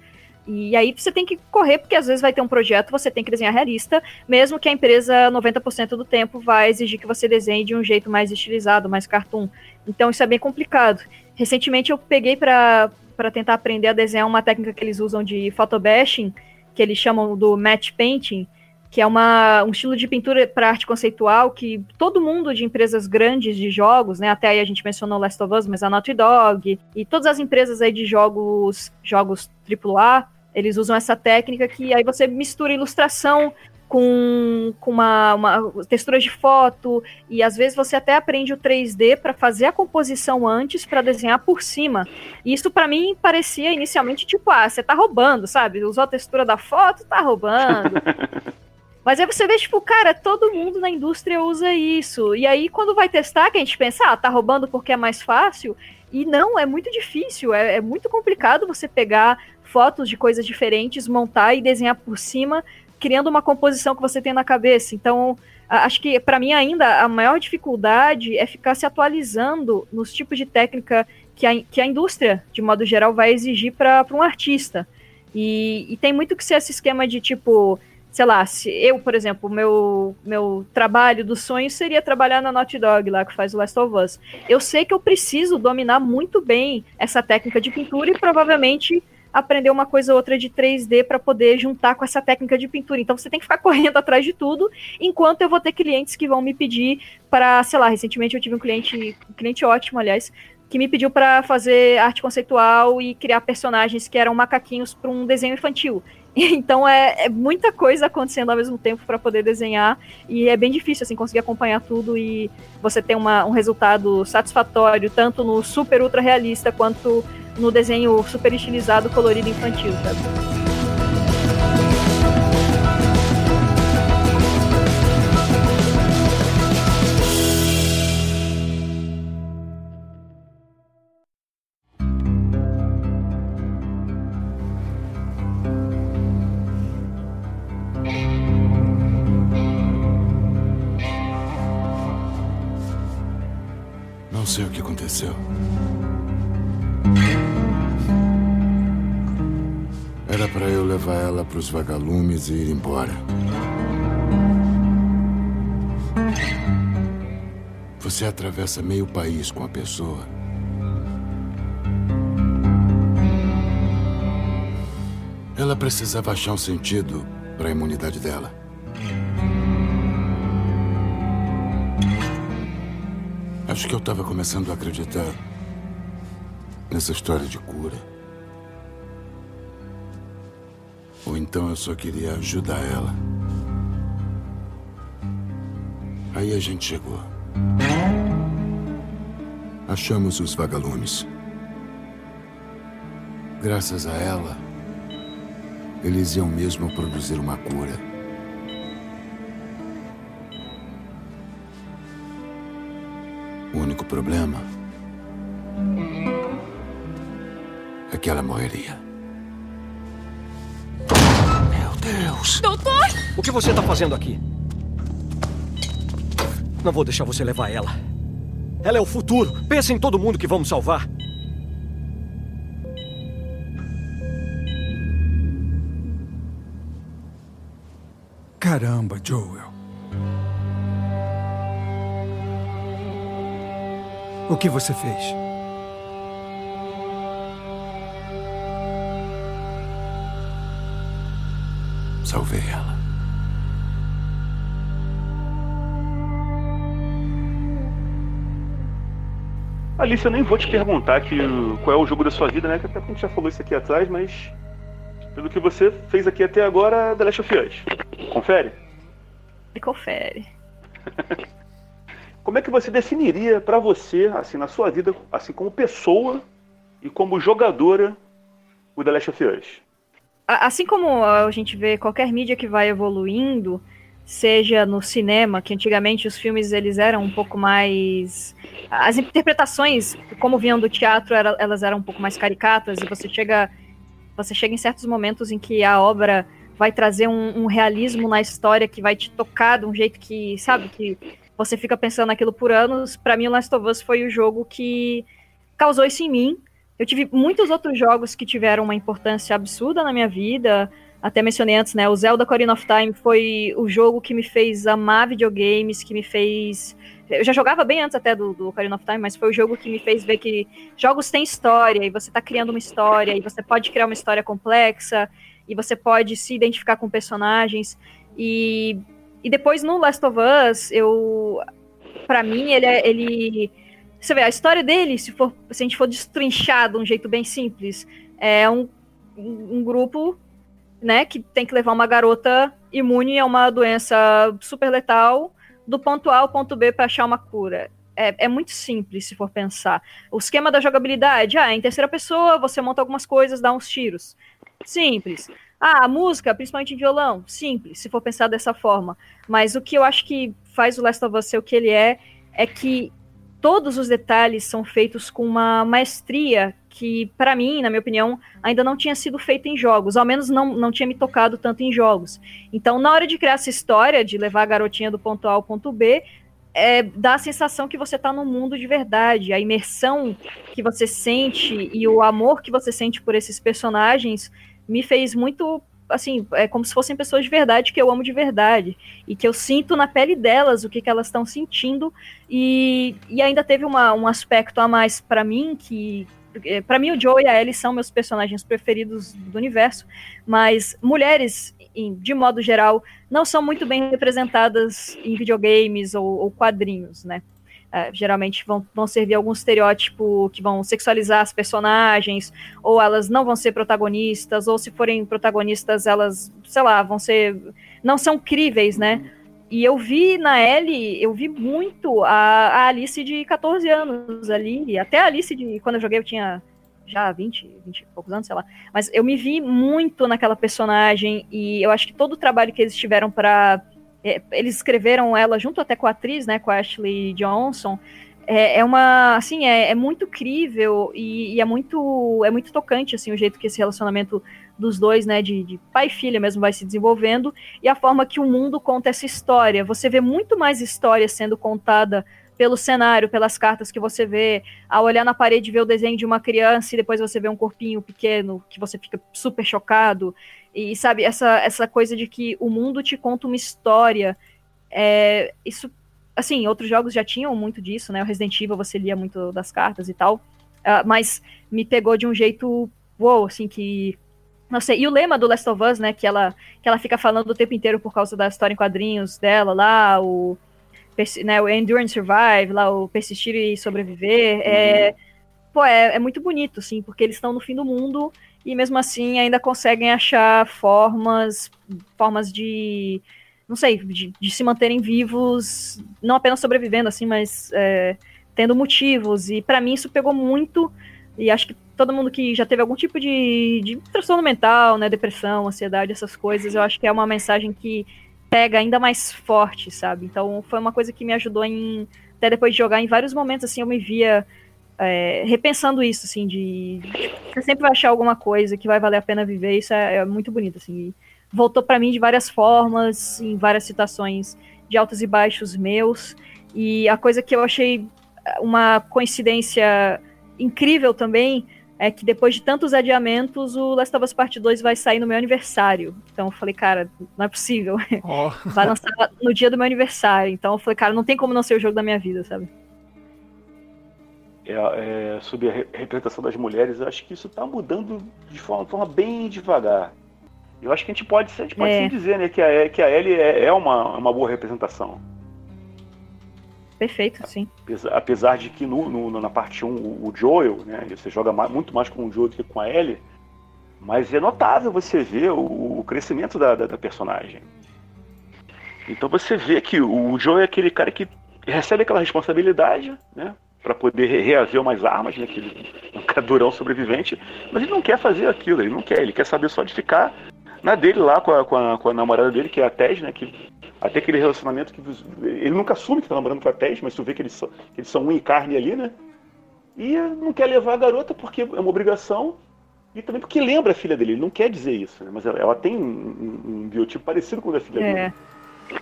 E aí você tem que correr, porque às vezes vai ter um projeto, você tem que desenhar realista, mesmo que a empresa, 90% do tempo, vai exigir que você desenhe de um jeito mais estilizado, mais cartoon. Então isso é bem complicado. Recentemente eu peguei para tentar aprender a desenhar uma técnica que eles usam de photobashing, que eles chamam do match painting, que é uma, um estilo de pintura para arte conceitual que todo mundo de empresas grandes de jogos, né, até aí a gente mencionou Last of Us, mas a Naughty Dog e todas as empresas aí de jogos, jogos AAA, eles usam essa técnica que aí você mistura ilustração com, com uma, uma textura de foto e às vezes você até aprende o 3D para fazer a composição antes para desenhar por cima. E isso para mim parecia inicialmente tipo, ah, você tá roubando, sabe? Usou a textura da foto, tá roubando. Mas aí você vê, tipo, cara, todo mundo na indústria usa isso. E aí, quando vai testar, que a gente pensa, ah, tá roubando porque é mais fácil. E não, é muito difícil, é, é muito complicado você pegar fotos de coisas diferentes, montar e desenhar por cima, criando uma composição que você tem na cabeça. Então, acho que para mim ainda a maior dificuldade é ficar se atualizando nos tipos de técnica que a, que a indústria, de modo geral, vai exigir para um artista. E, e, tem muito que ser esse esquema de tipo, sei lá, se eu, por exemplo, meu meu trabalho do sonho seria trabalhar na Naughty Dog lá que faz o Last of Us. Eu sei que eu preciso dominar muito bem essa técnica de pintura e provavelmente aprender uma coisa ou outra de 3D para poder juntar com essa técnica de pintura. Então você tem que ficar correndo atrás de tudo, enquanto eu vou ter clientes que vão me pedir para, sei lá, recentemente eu tive um cliente, um cliente ótimo, aliás, que me pediu para fazer arte conceitual e criar personagens que eram macaquinhos para um desenho infantil. Então é, é, muita coisa acontecendo ao mesmo tempo para poder desenhar e é bem difícil assim conseguir acompanhar tudo e você ter uma, um resultado satisfatório tanto no super ultra realista quanto no desenho super estilizado colorido infantil, sabe? sei o que aconteceu. Levar ela para os vagalumes e ir embora. Você atravessa meio país com a pessoa. Ela precisava achar um sentido para a imunidade dela. Acho que eu estava começando a acreditar nessa história de cura. Ou então eu só queria ajudar ela. Aí a gente chegou. Achamos os vagalumes. Graças a ela, eles iam mesmo produzir uma cura. O único problema é que ela morreria. Deus! Doutor! O que você está fazendo aqui? Não vou deixar você levar ela. Ela é o futuro. Pensa em todo mundo que vamos salvar. Caramba, Joel. O que você fez? Salvei ela. Alice, eu nem vou te perguntar que, qual é o jogo da sua vida, né? Que até a gente já falou isso aqui atrás, mas pelo que você fez aqui até agora, The Last of Us. Confere? E confere. Como é que você definiria pra você, assim, na sua vida, assim como pessoa e como jogadora, o The Last of Us? Assim como a gente vê qualquer mídia que vai evoluindo, seja no cinema, que antigamente os filmes eles eram um pouco mais as interpretações, como vinham do teatro, era- elas eram um pouco mais caricatas e você chega você chega em certos momentos em que a obra vai trazer um, um realismo na história que vai te tocar de um jeito que, sabe, que você fica pensando naquilo por anos. Pra mim, o Last of Us foi o jogo que causou isso em mim. Eu tive muitos outros jogos que tiveram uma importância absurda na minha vida. Até mencionei antes, né? O Zelda Ocarina of Time foi o jogo que me fez amar videogames, que me fez. Eu já jogava bem antes até do, do Ocarina of Time, mas foi o jogo que me fez ver que jogos têm história, e você tá criando uma história, e você pode criar uma história complexa, e você pode se identificar com personagens. E, e depois no Last of Us, eu. Pra mim, ele é. Ele, você vê, a história dele, se, for, se a gente for destrinchar de um jeito bem simples, é um, um grupo né, que tem que levar uma garota imune a uma doença super letal do ponto A ao ponto B para achar uma cura. É, é muito simples se for pensar. O esquema da jogabilidade, ah, em terceira pessoa, você monta algumas coisas, dá uns tiros. Simples. Ah, a música, principalmente em violão, simples, se for pensar dessa forma. Mas o que eu acho que faz o Last of Us ser o que ele é, é que todos os detalhes são feitos com uma maestria que, para mim, na minha opinião, ainda não tinha sido feita em jogos, ao menos não, não tinha me tocado tanto em jogos. Então, na hora de criar essa história, de levar a garotinha do ponto A ao ponto B, é, dá a sensação que você está no mundo de verdade. A imersão que você sente e o amor que você sente por esses personagens me fez muito. Assim, é como se fossem pessoas de verdade que eu amo de verdade. E que eu sinto na pele delas o que, que elas estão sentindo. E, e ainda teve uma, um aspecto a mais para mim que, para mim o Joe e a Ellie são meus personagens preferidos do universo, mas mulheres, de modo geral, não são muito bem representadas em videogames ou, ou quadrinhos, né? Uh, geralmente vão, vão servir algum estereótipo que vão sexualizar as personagens, ou elas não vão ser protagonistas, ou se forem protagonistas, elas, sei lá, vão ser. não são críveis, né? E eu vi na Ellie, eu vi muito a, a, Alice de 14 anos ali, até a Alice de quando eu joguei eu tinha já 20, 20 e poucos anos, sei lá. Mas eu me vi muito naquela personagem e eu acho que todo o trabalho que eles tiveram para é, eles escreveram ela junto até com a atriz, né, com a Ashley Johnson. É, é uma, assim, é, é muito crível e, e, é muito, é muito tocante, assim, o jeito que esse relacionamento dos dois, né, de, de, pai e filha mesmo, vai se desenvolvendo, e a forma que o mundo conta essa história. Você vê muito mais história sendo contada pelo cenário, pelas cartas que você vê, ao olhar na parede ver o desenho de uma criança e depois você vê um corpinho pequeno que você fica super chocado. E sabe, essa, essa coisa de que o mundo te conta uma história. É, isso, assim, outros jogos já tinham muito disso, né? O Resident Evil você lia muito das cartas e tal. Uh, mas me pegou de um jeito, uou, assim, que não sei, e o lema do Last of Us, né, que ela, que ela fica falando o tempo inteiro por causa da história em quadrinhos dela lá, o, né, o Endure and Survive, lá, o persistir e sobreviver, uhum. é, pô, é, é, muito bonito, assim, porque eles estão no fim do mundo e mesmo assim ainda conseguem achar formas, formas de, não sei, de, de se manterem vivos, não apenas sobrevivendo, assim, mas é, tendo motivos, e para mim isso pegou muito, e acho que todo mundo que já teve algum tipo de, de transtorno mental, né, depressão, ansiedade, essas coisas, eu acho que é uma mensagem que pega ainda mais forte, sabe? Então foi uma coisa que me ajudou em até depois de jogar em vários momentos assim eu me via é, repensando isso assim de, de, você sempre vai achar alguma coisa que vai valer a pena viver isso é, é muito bonito assim voltou para mim de várias formas em várias situações de altos e baixos meus e a coisa que eu achei uma coincidência incrível também é que depois de tantos adiamentos, o Last of Us Part 2 vai sair no meu aniversário. Então eu falei, cara, não é possível. Oh. Vai lançar no dia do meu aniversário. Então eu falei, cara, não tem como não ser o jogo da minha vida, sabe? É, é, sobre a representação das mulheres, eu acho que isso está mudando de forma, forma, bem devagar. Eu acho que a gente pode, a gente pode é. sim dizer né, que, a, que a Ellie é, é uma, uma boa representação. Perfeito, sim. Apesar, apesar de que no, no, na parte 1 o, o Joel, né, você joga mais, muito mais com o Joel do que com a Ellie, mas é notável você ver o, o crescimento da, da, da, personagem. Então você vê que o Joel é aquele cara que recebe aquela responsabilidade, né? Para poder reaver umas armas, né, aquele um cadurão sobrevivente, mas ele não quer fazer aquilo, ele não quer, ele quer saber só de ficar na dele lá com a, com a, com a namorada dele, que é a Tess, né, que até aquele relacionamento que ele nunca assume que tá namorando com a Tess, mas tu vê que eles, são, eles são um em carne ali, né, e não quer levar a garota porque é uma obrigação, e também porque lembra a filha dele, ele não quer dizer isso, né, mas ela, ela tem um, um, um, biotipo parecido com o da filha é. dele.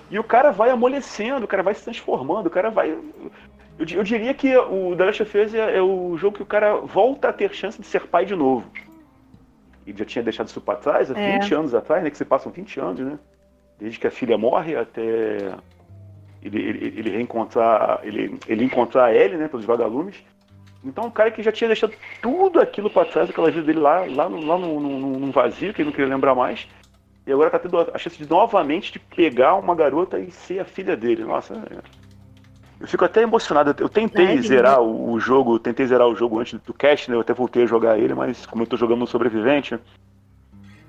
E o cara vai amolecendo, o cara vai se transformando, o cara vai eu, eu, diria que o The Last of Us é, é, o jogo que o cara volta a ter chance de ser pai de novo. E já tinha deixado isso para trás, há é. 20 anos atrás, né? Que se passam 20 anos, né? Desde que a filha morre até ele, ele, ele reencontrar. Ele, ele encontrar a Ellie, né? Pelos vagalumes. Então, um cara que já tinha deixado tudo aquilo para trás, aquela vida dele lá, lá, no, lá no, no, num vazio, que ele não queria lembrar mais. E agora tá tendo a chance de novamente de pegar uma garota e ser a filha dele. Nossa, é eu fico até emocionado. Eu tentei zerar o, o, jogo, tentei zerar o jogo antes do cast, né? Eu até voltei a jogar ele, mas como eu tô jogando no sobrevivente,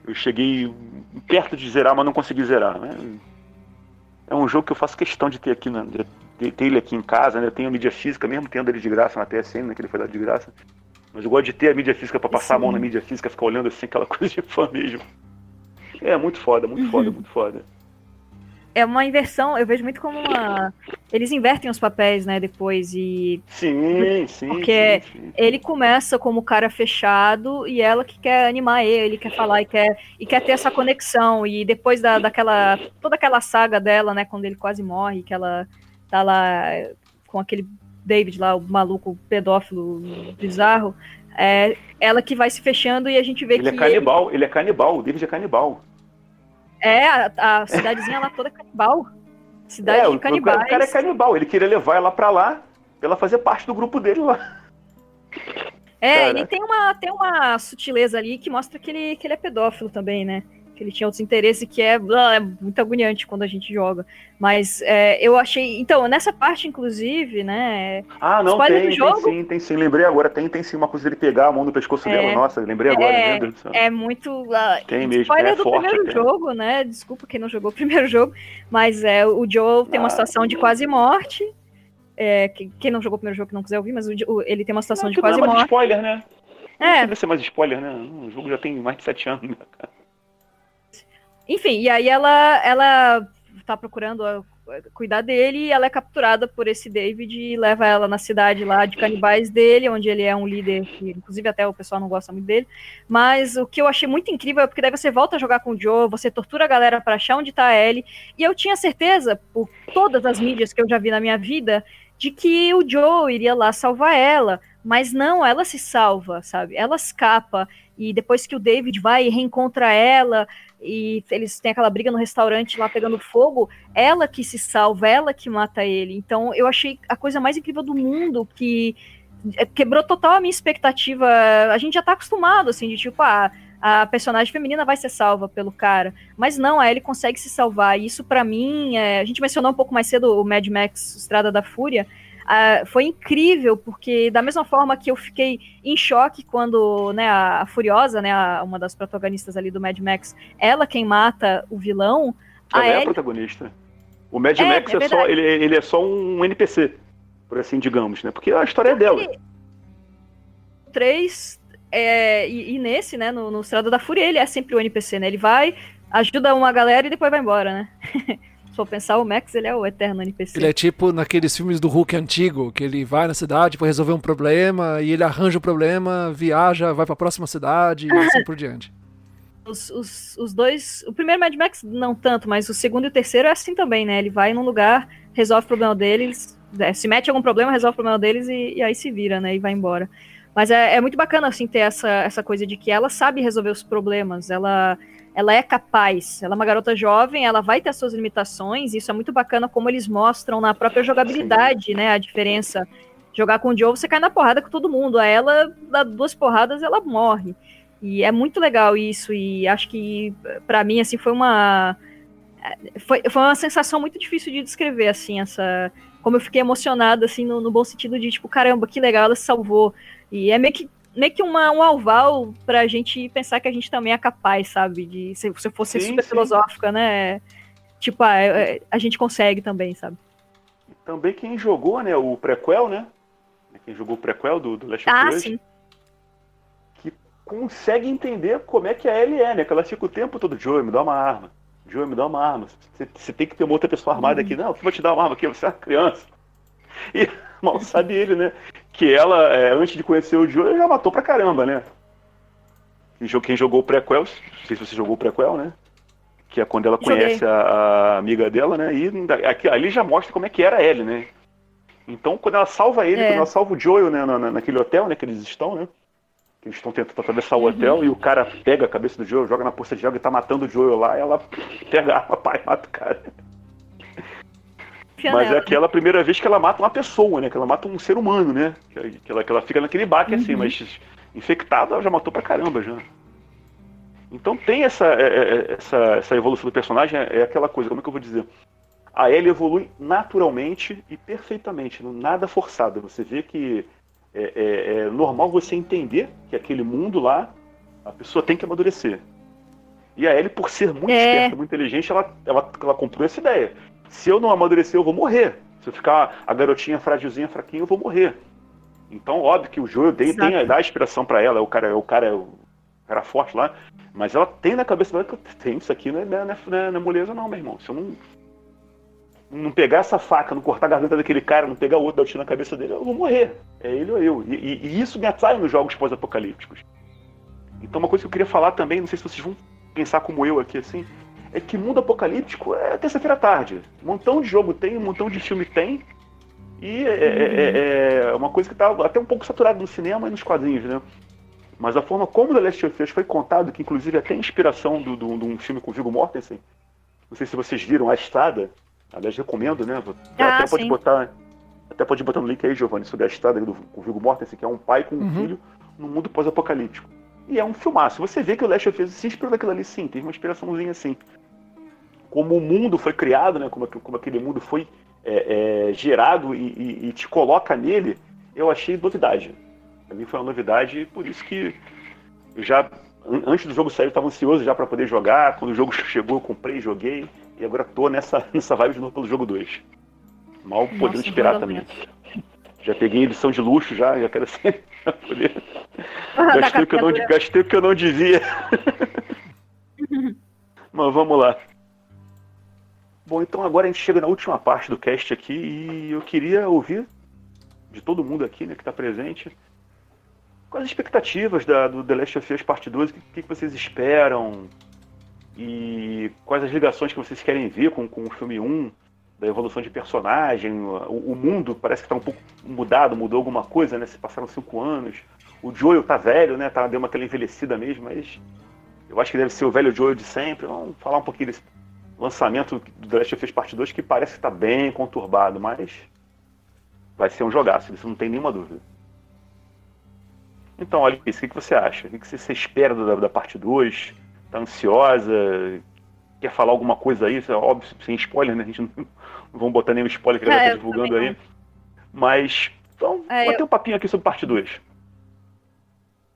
eu cheguei perto de zerar, mas não consegui zerar, né? É um jogo que eu faço questão de ter aqui, né? de ter ele aqui em casa, né? Eu tenho a mídia física, mesmo tendo ele de graça na TSN, né? Que ele foi dado de graça. Mas eu gosto de ter a mídia física para passar Sim. a mão na mídia física, ficar olhando assim, aquela coisa de fã mesmo. É muito foda, muito uhum. foda, muito foda é uma inversão, eu vejo muito como uma. Eles invertem os papéis, né, depois e. Sim, sim. Porque sim, sim. ele começa como cara fechado e ela que quer animar ele, quer falar e quer, e quer ter essa conexão. E depois da, daquela. toda aquela saga dela, né, quando ele quase morre, que ela tá lá com aquele David lá, o maluco pedófilo bizarro. É ela que vai se fechando e a gente vê ele que. É canibal, ele... ele é canibal, o David é canibal. É, a, a cidadezinha lá toda é canibal. Cidade é, de canibais. O cara é canibal, ele queria levar ela pra lá pra ela fazer parte do grupo dele lá. É, Caraca. e tem uma, tem uma sutileza ali que mostra que ele, que ele é pedófilo também, né? Que ele tinha outros interesses, que é, é muito agoniante quando a gente joga. Mas é, eu achei. Então, nessa parte, inclusive, né? Ah, não, tem, jogo, tem sim, tem sim. Lembrei agora, tem, tem sim uma coisa dele pegar a mão no pescoço é, dela. Nossa, lembrei agora, é, meu É muito. Uh, tem mesmo, spoiler é do forte, primeiro jogo, né? Desculpa quem não jogou o primeiro jogo, mas é, o Joe tem uma ah, situação de quase morte. É, quem não jogou o primeiro jogo que não quiser ouvir, mas o, o, ele tem uma situação não, de quase não é morte. spoiler, né? É. Não deve ser mais spoiler, né? O jogo já tem mais de 7 anos, né, cara? Enfim, e aí ela, ela tá procurando cuidar dele e ela é capturada por esse David e leva ela na cidade lá de canibais dele, onde ele é um líder que, inclusive, até o pessoal não gosta muito dele. Mas o que eu achei muito incrível é porque daí você volta a jogar com o Joe, você tortura a galera para achar onde tá a Ellie, e eu tinha certeza, por todas as mídias que eu já vi na minha vida, de que o Joe iria lá salvar ela, mas não, ela se salva, sabe? Ela escapa, e depois que o David vai e reencontra ela, e eles têm aquela briga no restaurante lá pegando fogo, ela que se salva, ela que mata ele. Então eu achei a coisa mais incrível do mundo que é, quebrou total a minha expectativa. A gente já tá acostumado, assim, de tipo, ah, a personagem feminina vai ser salva pelo cara. Mas não, a Ellie consegue se salvar. E isso para mim, é... a gente mencionou um pouco mais cedo o Mad Max Estrada da Fúria. Uh, foi incrível, porque da mesma forma que eu fiquei em choque quando né, a, a Furiosa, né, a, uma das protagonistas ali do Mad Max, ela quem mata o vilão. Ela a é Ellie... a protagonista. O Mad é, Max é, é só, ele, ele, é só um NPC, por assim digamos, né? Porque a história porque é dela. Ele... Três, é, e, e, nesse, né, no, no Estrada da Fúria, ele é sempre o NPC, né? Ele vai, ajuda uma galera e depois vai embora, né? Se for pensar, o Max ele é o eterno NPC. Ele é tipo naqueles filmes do Hulk antigo, que ele vai na cidade para resolver um problema e ele arranja o problema, viaja, vai para a próxima cidade e assim por diante. Os, os, os dois. O primeiro Mad Max não tanto, mas o segundo e o terceiro é assim também, né? Ele vai num lugar, resolve o problema deles, é, se mete algum problema, resolve o problema deles e, e aí se vira, né? E vai embora. Mas é, é, muito bacana, assim, ter essa, essa coisa de que ela sabe resolver os problemas, ela ela é capaz, ela é uma garota jovem, ela vai ter as suas limitações, isso é muito bacana como eles mostram na própria jogabilidade, né, a diferença jogar com o Joe, você cai na porrada com todo mundo. A ela, dá duas porradas, ela morre. E é muito legal isso. E acho que, para mim, assim, foi uma. Foi, foi uma sensação muito difícil de descrever, assim, essa. Como eu fiquei emocionada, assim, no, no bom sentido de, tipo, caramba, que legal, ela se salvou. E é meio que meio que uma, um alval pra gente pensar que a gente também é capaz, sabe? De se você fosse sim, super sim. filosófica, né? Tipo, a, ah, é, a gente consegue também, sabe? Também quem jogou, né, o prequel, né? Quem jogou o prequel do, do Last of ah, Us. Sim. Que consegue entender como é que a Ellie é, né? Que ela fica o tempo todo, Joey, me dá uma arma. Joey, me dá uma arma. Você, você tem que ter uma outra pessoa armada uhum. aqui. Não, eu vou te dar uma arma aqui, você é uma criança. E mal sabe ele, né? Que ela, é, antes de conhecer o Joe, já matou pra caramba, né? Quem jogou o prequel, não sei se você jogou o prequel, né? Que é quando ela conhece a, a, amiga dela, né? E aqui, ali já mostra como é que era ele, né? Então, quando ela salva ele, é. quando ela salva o Joel, né, na, naquele hotel, né, que eles estão, né? Que eles estão tentando atravessar o uhum. hotel e o cara pega a cabeça do Joel, joga na poça de água e tá matando o Joel lá, ela pega a arma, pai, mata o cara. Mas é aquela primeira vez que ela mata uma pessoa, né? Que ela mata um ser humano, né? Que ela, que ela fica naquele baque assim, uhum. assim, mas infectada ela já matou pra caramba já. Então tem essa, é, é, é, essa, essa evolução do personagem, é aquela coisa, como é que eu vou dizer? A Ellie evolui naturalmente e perfeitamente, nada forçado. Você vê que é, é, é, normal você entender que aquele mundo lá, a pessoa tem que amadurecer. E a Ellie, por ser muito é. esperta, muito inteligente, ela, ela, ela comprou essa ideia se eu não amadurecer, eu vou morrer. Se eu ficar a garotinha frágilzinha, fraquinha, eu vou morrer. Então, óbvio que o Joel tem, tem a, dá a inspiração para ela, o cara, o cara, o cara forte lá, mas ela tem na cabeça dela que tem isso aqui não é, não, é, não, é, não é moleza não, meu irmão. Se eu não, não pegar essa faca, não cortar a garganta daquele cara, não pegar o outro, dar o tiro na cabeça dele, eu vou morrer. É ele ou eu. E, e, e isso me atrai nos jogos pós-apocalípticos. Então, uma coisa que eu queria falar também, não sei se vocês vão pensar como eu aqui, assim, é que mundo apocalíptico é terça-feira à tarde. Um montão de jogo tem, um montão de filme tem. E é, é, é, é uma coisa que está até um pouco saturada no cinema e nos quadrinhos, né? Mas a forma como The Last of Us foi contado, que inclusive até inspiração de do, do, um filme com o Viggo Mortensen, não sei se vocês viram, A Estrada, aliás, recomendo, né? Ah, até sim. pode botar até pode botar no link aí, Giovanni, sobre A Estrada do, com Viggo Mortensen, que é um pai com um uhum. filho no mundo pós-apocalíptico. E é um filmaço. Você vê que o Last of Us se inspirou naquilo ali, sim, teve uma inspiraçãozinha assim como o mundo foi criado, né, como, como aquele mundo foi é, é, gerado e, e, e, te coloca nele, eu achei novidade. Para mim foi uma novidade e por isso que eu já, antes do jogo sair, eu estava ansioso já para poder jogar. Quando o jogo chegou, eu comprei, joguei e agora tô nessa, nessa vibe de novo pelo jogo 2. Mal Nossa, podendo esperar também. Já peguei edição de luxo já, já quero assim, poder. Gastei o, que eu não, gastei o que eu não devia. Mas vamos lá. Bom, então agora a gente chega na última parte do cast aqui e eu queria ouvir de todo mundo aqui né, que está presente quais as expectativas da, do The Last of Us Parte 2, o que, que, vocês esperam e quais as ligações que vocês querem ver com, com o filme 1, da evolução de personagem, o, o mundo parece que está um pouco mudado, mudou alguma coisa, né? Se passaram cinco anos. O Joel tá velho, né? Tá, deu uma aquela envelhecida mesmo, mas eu acho que deve ser o velho Joel de sempre. Vamos falar um pouquinho desse, lançamento do The Last of Us Part 2 que parece que está bem conturbado, mas vai ser um jogaço, isso não tem nenhuma dúvida. Então, olha isso, o que você acha? O que você espera da, da parte 2? Tá ansiosa? Quer falar alguma coisa aí? É óbvio, sem spoiler, né? A gente não, não vamos botar nenhum spoiler que ele é, tá divulgando aí. Mas, então, é, bater eu... um papinho aqui sobre parte 2.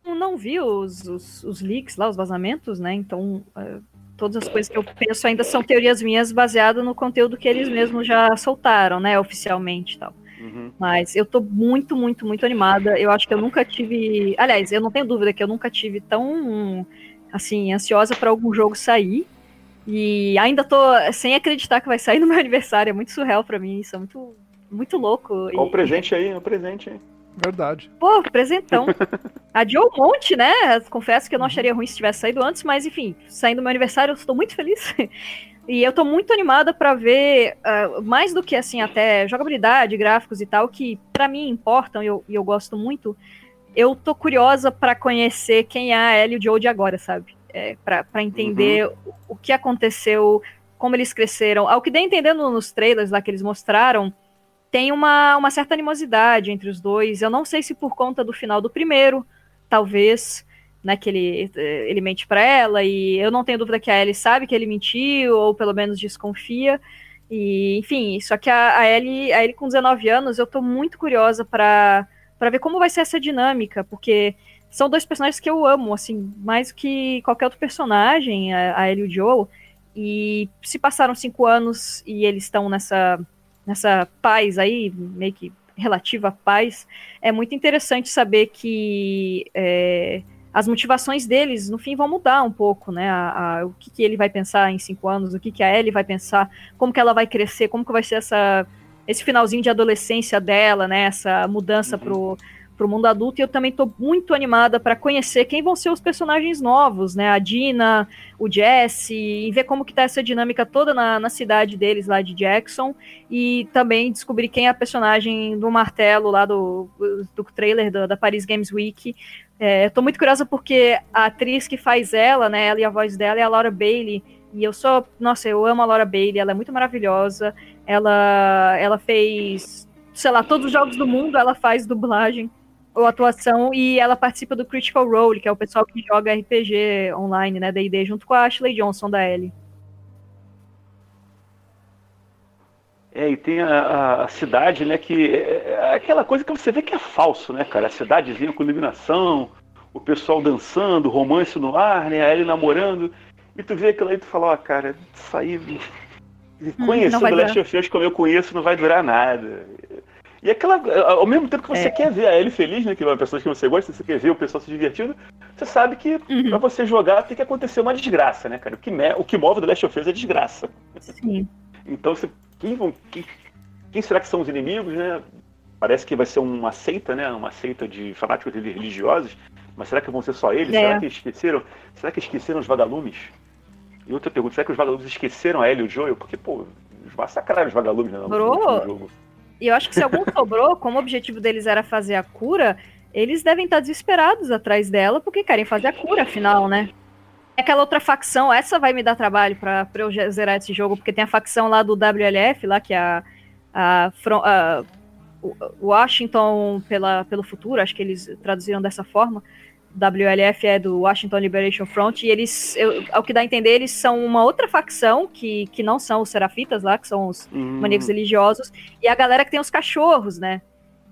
Não vi os, os, os, leaks lá, os vazamentos, né? Então, é, todas as coisas que eu penso ainda são teorias minhas baseadas no conteúdo que eles mesmos já soltaram, né, oficialmente e tal. Uhum. Mas eu tô muito, muito, muito animada. Eu acho que eu nunca tive. Aliás, eu não tenho dúvida que eu nunca tive tão assim, ansiosa para algum jogo sair. E ainda tô sem acreditar que vai sair no meu aniversário. É muito surreal para mim. Isso é muito, muito louco. Qual o presente aí? O presente aí. Verdade. Pô, presentão. Adiou um monte, né? Confesso que eu não acharia ruim se tivesse saído antes, mas enfim, saindo do meu aniversário, eu estou muito feliz. e eu estou muito animada para ver, uh, mais do que assim, até jogabilidade, gráficos e tal, que para mim importam e eu, eu gosto muito. Eu tô curiosa para conhecer quem é a Ellie e o Joe de agora, sabe? É, para entender uhum. o, o que aconteceu, como eles cresceram. Ao que dei entendendo nos trailers lá que eles mostraram, tem uma, uma certa animosidade entre os dois. Eu não sei se por conta do final do primeiro, talvez, né, que ele, ele mente para ela, e eu não tenho dúvida que a Ellie sabe que ele mentiu, ou pelo menos desconfia. E, enfim, só que a, a, Ellie, a Ellie com 19 anos, eu tô muito curiosa para ver como vai ser essa dinâmica, porque são dois personagens que eu amo, assim, mais que qualquer outro personagem, a, a Ellie e o Joe. E se passaram cinco anos e eles estão nessa nessa paz aí, meio que relativa paz, é muito interessante saber que é, as motivações deles, no fim, vão mudar um pouco, né? A, a, o que, que, ele vai pensar em cinco anos, o que, que a Ellie vai pensar, como que ela vai crescer, como que vai ser essa, esse finalzinho de adolescência dela, né? Essa mudança uhum. pro para o mundo adulto e eu também estou muito animada para conhecer quem vão ser os personagens novos, né? A Dina, o Jesse, e ver como que tá essa dinâmica toda na, na cidade deles lá de Jackson e também descobrir quem é a personagem do martelo lá do, do trailer do, da Paris Games Week. É, Estou muito curiosa porque a atriz que faz ela, né? Ela e a voz dela é a Laura Bailey. E eu sou, nossa, eu amo a Laura Bailey, ela é muito maravilhosa. Ela, ela fez, sei lá, todos os jogos do mundo ela faz dublagem ou atuação e ela participa do Critical Role, que é o pessoal que joga RPG online, né, D&D, junto com a Ashley Johnson da Ellie. É, e tem a, a, cidade, né, que é, é aquela coisa que você vê que é falso, né, cara? A cidadezinha com iluminação, o pessoal dançando, romance no ar, né, a Ellie namorando, e tu vê aquilo aí e tu fala, ó, oh, cara, isso aí... Hum, conhecendo hum, Last of Us como eu conheço não vai durar nada. E aquela. Ao mesmo tempo que você é. quer ver a Ellie feliz, né? Que é uma pessoa que você gosta, você quer ver o pessoal se divertindo, você sabe que uhum. pra você jogar tem que acontecer uma desgraça, né, cara? O que, me... o que move do Last of Us é desgraça. Sim. Então, você... quem, vão... quem... quem será que são os inimigos, né? Parece que vai ser uma seita, né? Uma seita de fanáticos religiosos. Mas será que vão ser só eles? É. Será que esqueceram? Será que esqueceram os vagalumes? E outra pergunta, será que os vagalumes esqueceram a Ellie e o Joel? Porque, pô, massacraram os vagalumes né, no, no jogo. E eu acho que se algum sobrou, como o objetivo deles era fazer a cura, eles devem estar desesperados atrás dela porque querem fazer a cura, afinal, né? Aquela outra facção, essa vai me dar trabalho para eu zerar esse jogo, porque tem a facção lá do WLF, lá que é a, a, a Washington pela, pelo futuro, acho que eles traduziram dessa forma. WLF é do Washington Liberation Front, e eles, eu, ao que dá a entender, eles são uma outra facção que, que não são os serafitas lá, que são os hum. maníacos religiosos, e a galera que tem os cachorros, né?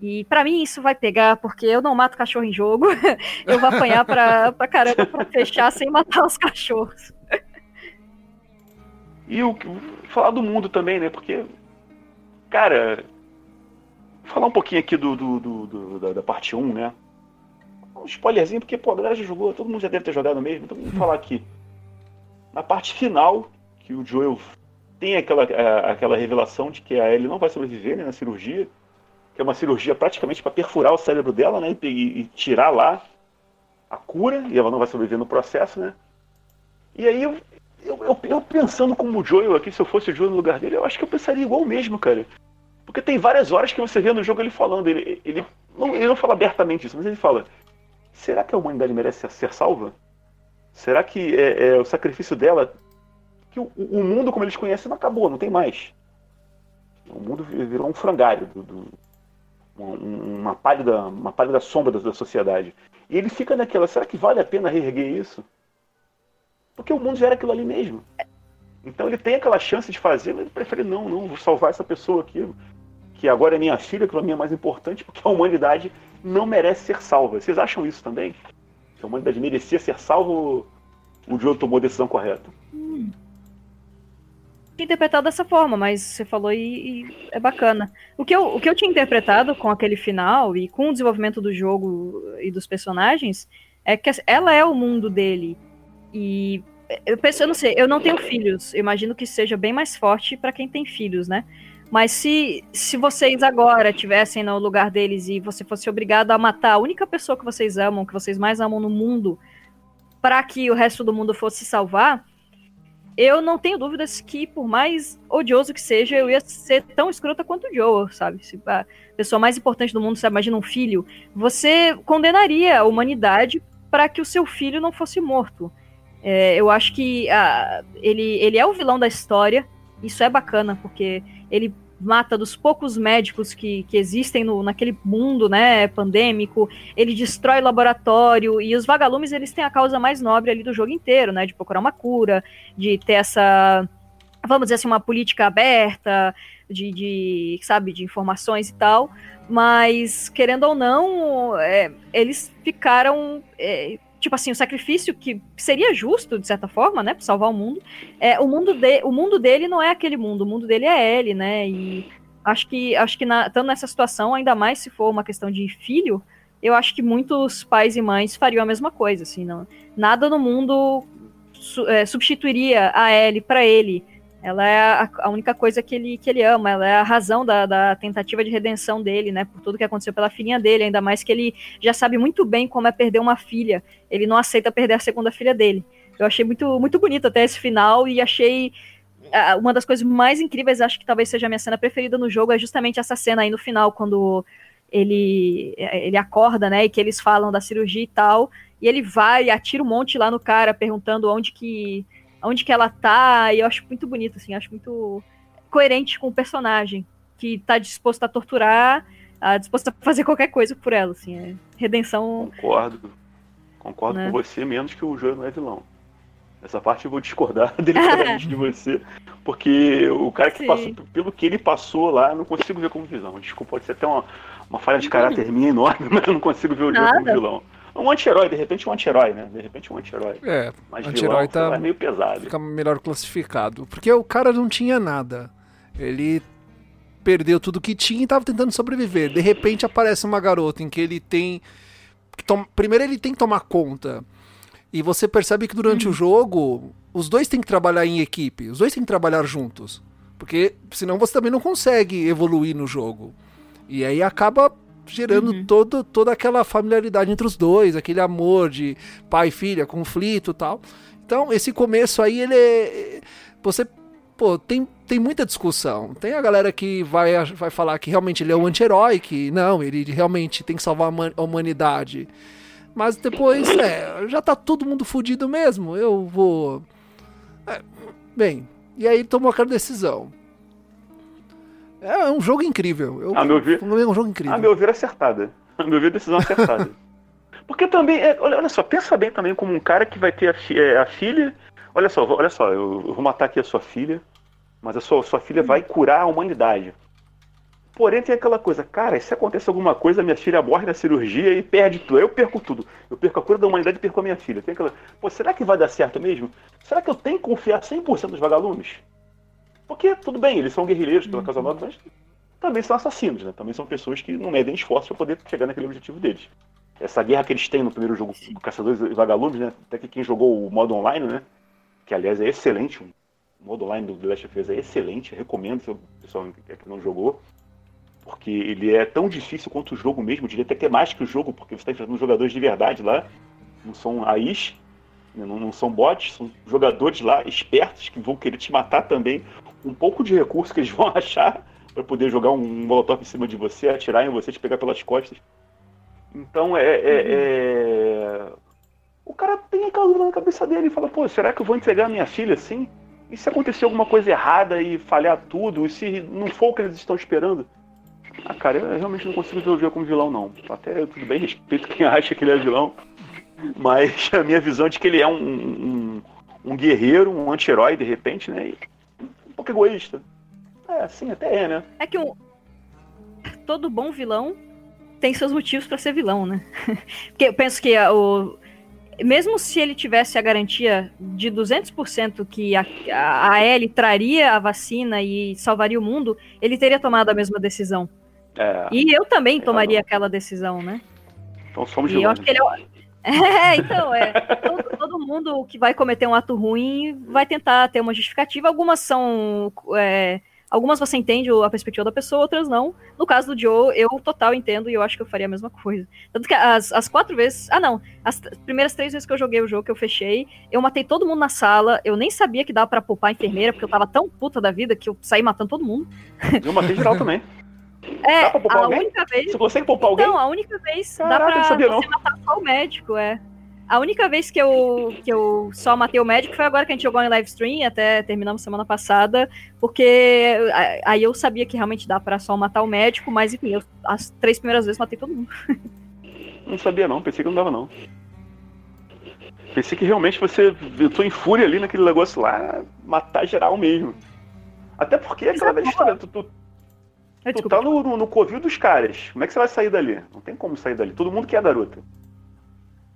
E para mim isso vai pegar, porque eu não mato cachorro em jogo, eu vou apanhar pra, pra caramba pra fechar sem matar os cachorros. E o falar do mundo também, né? Porque, cara, falar um pouquinho aqui do, do, do, do da, da parte 1, né? Um spoilerzinho, porque pô, a galera já jogou, todo mundo já deve ter jogado mesmo, então vamos falar aqui. Na parte final, que o Joel tem aquela, aquela revelação de que a Ellie não vai sobreviver né, na cirurgia, que é uma cirurgia praticamente para perfurar o cérebro dela, né, e, e, tirar lá a cura, e ela não vai sobreviver no processo, né. E aí eu, eu, eu, eu pensando como o Joel aqui, se eu fosse o Joel no lugar dele, eu acho que eu pensaria igual mesmo, cara. Porque tem várias horas que você vê no jogo ele falando, ele, ele, não, ele não fala abertamente isso, mas ele fala, será que a humanidade merece ser salva? Será que é, é o sacrifício dela. Que o, o, mundo como eles conhecem não acabou, não tem mais. O mundo virou um frangalho, do, do, uma, pálida, uma pálida sombra da, da sociedade. E ele fica naquela, será que vale a pena reerguer isso? Porque o mundo já era aquilo ali mesmo. Então ele tem aquela chance de fazer, mas ele prefere não, não, vou salvar essa pessoa aqui, que agora é minha filha, que para mim é mais importante, porque a humanidade não merece ser salva. Vocês acham isso também? Que a humanidade merecia ser salvo o Joe tomou a decisão correta? Hum. Interpretado dessa forma, mas você falou e, e, é bacana. O que, eu, o que eu tinha interpretado com aquele final e com o desenvolvimento do jogo e dos personagens é que ela é o mundo dele. E eu penso, eu não sei, eu não tenho filhos. Eu imagino que seja bem mais forte para quem tem filhos, né? Mas se, se vocês agora tivessem no lugar deles e você fosse obrigado a matar a única pessoa que vocês amam, que vocês mais amam no mundo, para que o resto do mundo fosse salvar, eu não tenho dúvidas que, por mais odioso que seja, eu ia ser tão escrota quanto o Joe, sabe? Se a pessoa mais importante do mundo, você imagina um filho, você condenaria a humanidade para que o seu filho não fosse morto. É, eu acho que a, ele, ele é o vilão da história, isso é bacana, porque ele mata dos poucos médicos que, que existem no, naquele mundo, né, pandêmico, ele destrói laboratório, e os vagalumes, eles têm a causa mais nobre ali do jogo inteiro, né, de procurar uma cura, de ter essa, vamos dizer assim, uma política aberta, de, de sabe, de informações e tal, mas, querendo ou não, é, eles ficaram... É, tipo assim, o sacrifício que seria justo, de certa forma, né, pra salvar o mundo, é, o, mundo de, o mundo dele não é aquele mundo, o mundo dele é ele, né, e acho que, acho que na, estando nessa situação, ainda mais se for uma questão de filho, eu acho que muitos pais e mães fariam a mesma coisa, assim, não, nada no mundo su, é, substituiria a Ellie para ele, ela é a, a, única coisa que ele, que ele ama, ela é a razão da, da, tentativa de redenção dele, né? Por tudo que aconteceu pela filhinha dele, ainda mais que ele já sabe muito bem como é perder uma filha. Ele não aceita perder a segunda filha dele. Eu achei muito, muito bonito até esse final e achei. uma das coisas mais incríveis, acho que talvez seja a minha cena preferida no jogo, é justamente essa cena aí no final, quando ele, ele acorda, né? E que eles falam da cirurgia e tal. E ele vai e atira um monte lá no cara, perguntando onde que onde que ela tá, e eu acho muito bonito, assim, acho muito coerente com o personagem, que tá disposto a torturar, a disposto a fazer qualquer coisa por ela, assim, é redenção... Concordo, concordo né? com você, menos que o João não é vilão. Essa parte eu vou discordar delicadamente de você, porque o cara que Sim. passou, pelo que ele passou lá, não consigo ver como vilão. Desculpa, pode ser até uma, uma falha de caráter minha enorme, mas eu não consigo ver o João como vilão. Um anti-herói, de repente um anti-herói, né? De repente um anti-herói. É, Mas anti-herói tá é meio pesado. Fica melhor classificado. Porque o cara não tinha nada. Ele perdeu tudo que tinha e tava tentando sobreviver. De repente aparece uma garota em que ele tem. Tom... Primeiro ele tem que tomar conta. E você percebe que durante o jogo, os dois têm que trabalhar em equipe. Os dois têm que trabalhar juntos. Porque senão você também não consegue evoluir no jogo. E aí acaba gerando uhum. todo, toda aquela familiaridade entre os dois, aquele amor de pai e filha, conflito e tal. Então, esse começo aí, ele é. Você. Pô, tem, tem muita discussão. Tem a galera que vai, vai falar que realmente ele é um anti-herói, que não, ele realmente tem que salvar a humanidade. Mas depois, é, já tá todo mundo fudido mesmo. Eu vou. É, bem, e aí tomou aquela decisão. É um jogo incrível. Eu, a meu ver, é um jogo incrível. A meu ver, acertada. A meu ver, decisão acertada. Porque também, é, olha, olha, só, pensa bem também como um cara que vai ter a, fi, é, a filha. Olha só, olha só, eu, eu, vou matar aqui a sua filha, mas a sua, sua filha vai curar a humanidade. Porém, tem aquela coisa, cara, se acontecer alguma coisa, minha filha morre na cirurgia e perde tudo. Eu perco tudo. Eu perco a cura da humanidade e perco a minha filha. Tem aquela. Pô, será que vai dar certo mesmo? Será que eu tenho que confiar 100% nos vagalumes? Porque, tudo bem, eles são guerrilheiros pela Casa Nova, mas também são assassinos, né? Também são pessoas que não medem esforço para poder chegar naquele objetivo deles. Essa guerra que eles têm no primeiro jogo, Caçadores e Vagalumes, né? Até que quem jogou o modo online, né? Que aliás é excelente, o modo online do The Last of Us é excelente, recomendo se o pessoal que não jogou. Porque ele é tão difícil quanto o jogo mesmo, eu diria até que é mais que o jogo, porque você está enfrentando jogadores de verdade lá, não são AIs, né? não, não são bots, são jogadores lá espertos que vão querer te matar também um pouco de recurso que eles vão achar para poder jogar um molotov em cima de você, atirar em você, te pegar pelas costas. Então é, é, uhum. é... O cara tem aquela dúvida na cabeça dele e fala, pô, será que eu vou entregar a minha filha assim? E se acontecer alguma coisa errada e falhar tudo? E se não for o que eles estão esperando? Ah, cara, eu realmente não consigo ver como vilão, não. Até tudo bem, respeito quem acha que ele é vilão. Mas a minha visão é de que ele é um, um, um guerreiro, um anti-herói, de repente, né? E pouco egoísta. É, sim, até é, né? É que um... todo bom vilão tem seus motivos para ser vilão, né? Porque eu penso que o mesmo se ele tivesse a garantia de 200% que a, a, a Ellie traria a vacina e salvaria o mundo, ele teria tomado a mesma decisão. É, e eu também tomaria aquela decisão, né? Então somos e eu acho que ele é, é, então, é. Todo, todo, mundo que vai cometer um ato ruim vai tentar ter uma justificativa. Algumas são. É, algumas você entende a perspectiva da pessoa, outras não. No caso do Joe, eu total entendo e eu acho que eu faria a mesma coisa. Tanto que as, as quatro vezes. Ah, não. As primeiras três vezes que eu joguei o jogo, que eu fechei, eu matei todo mundo na sala. Eu nem sabia que dava para poupar a enfermeira, porque eu tava tão puta da vida que eu saí matando todo mundo. Eu matei geral também. É, Dá pra poupar a alguém? única vez. Você consegue poupar alguém? Não, a única vez Caraca, dá pra você não. matar só o médico, é. A única vez que eu, que eu só matei o médico foi agora que a gente jogou em live stream, até terminamos semana passada, porque aí eu sabia que realmente dá pra só matar o médico, mas enfim, eu, as três primeiras vezes matei todo mundo. Não sabia não, pensei que não dava não. Pensei que realmente você entrou em fúria ali naquele negócio lá, matar geral mesmo. Até porque aquela velha história, tu, tu, tu tá no, no, covil dos caras. Como é que você vai sair dali? Não tem como sair dali. Todo mundo quer a garota.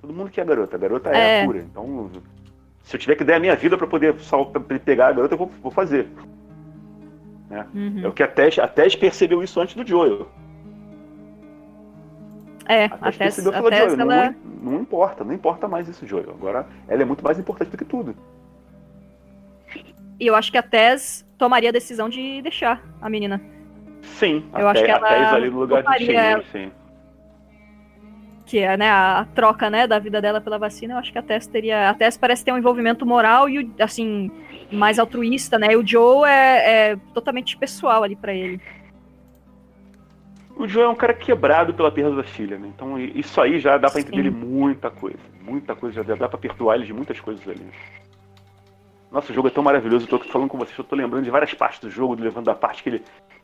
Todo mundo quer a garota. A garota é, é a cura. Então, se eu tiver que dar a minha vida para poder pegar a garota, eu vou, vou fazer. Né? Uhum. É o que a Tess, a Tess percebeu isso antes do Joel. É, a Tess, a Tess percebeu, Tess, Joel, ela... não, não importa, não importa mais isso, Joel. Agora, ela é muito mais importante do que tudo. E eu acho que a Tess tomaria a decisão de deixar a menina. Sim, eu acho que ela ali no lugar de Shane, sim que é né, a troca né, da vida dela pela vacina, eu acho que a Tess teria. A Tess parece ter um envolvimento moral e assim, mais altruísta, né? E o Joe é, é totalmente pessoal ali para ele. O Joe é um cara quebrado pela perda da filha, né? Então isso aí já dá para entender muita coisa. Muita coisa, já dá pra perdoar ele de muitas coisas ali. Nossa, o jogo é tão maravilhoso, eu tô falando com vocês, eu tô lembrando de várias partes do jogo, levando a parte que ele.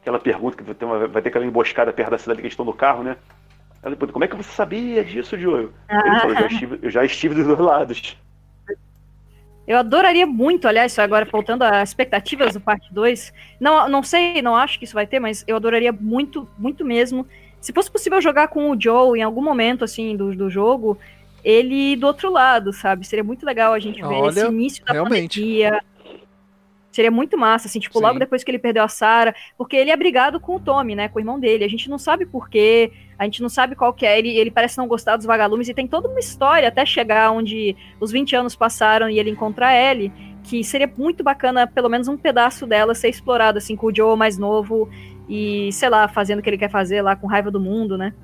Aquela pergunta que vai ter, uma, vai ter aquela emboscada perto da cidade que eles estão no carro, né? Ela depois, como é que você sabia disso, Joel? Ah. Ele falou, eu já, estive, eu já estive dos dois lados. Eu adoraria muito, aliás, isso agora voltando às expectativas do parte 2. Não, não sei, não acho que isso vai ter, mas eu adoraria muito, muito mesmo. Se fosse possível jogar com o Joe em algum momento, assim, do, do jogo, ele do outro lado, sabe? Seria muito legal a gente ver Olha, esse início da realmente. pandemia, Seria muito massa, assim, tipo, Sim. logo depois que ele perdeu a Sarah, porque ele é brigado com o Tommy, né, com o irmão dele. A gente não sabe porquê, a gente não sabe qual que é. Ele, ele parece não gostar dos vagalumes e tem toda uma história até chegar onde os 20 anos passaram e ele encontrar Ellie, que seria muito bacana, pelo menos um pedaço dela ser explorado, assim, com o Joe mais novo e, sei lá, fazendo o que ele quer fazer lá com raiva do mundo, né?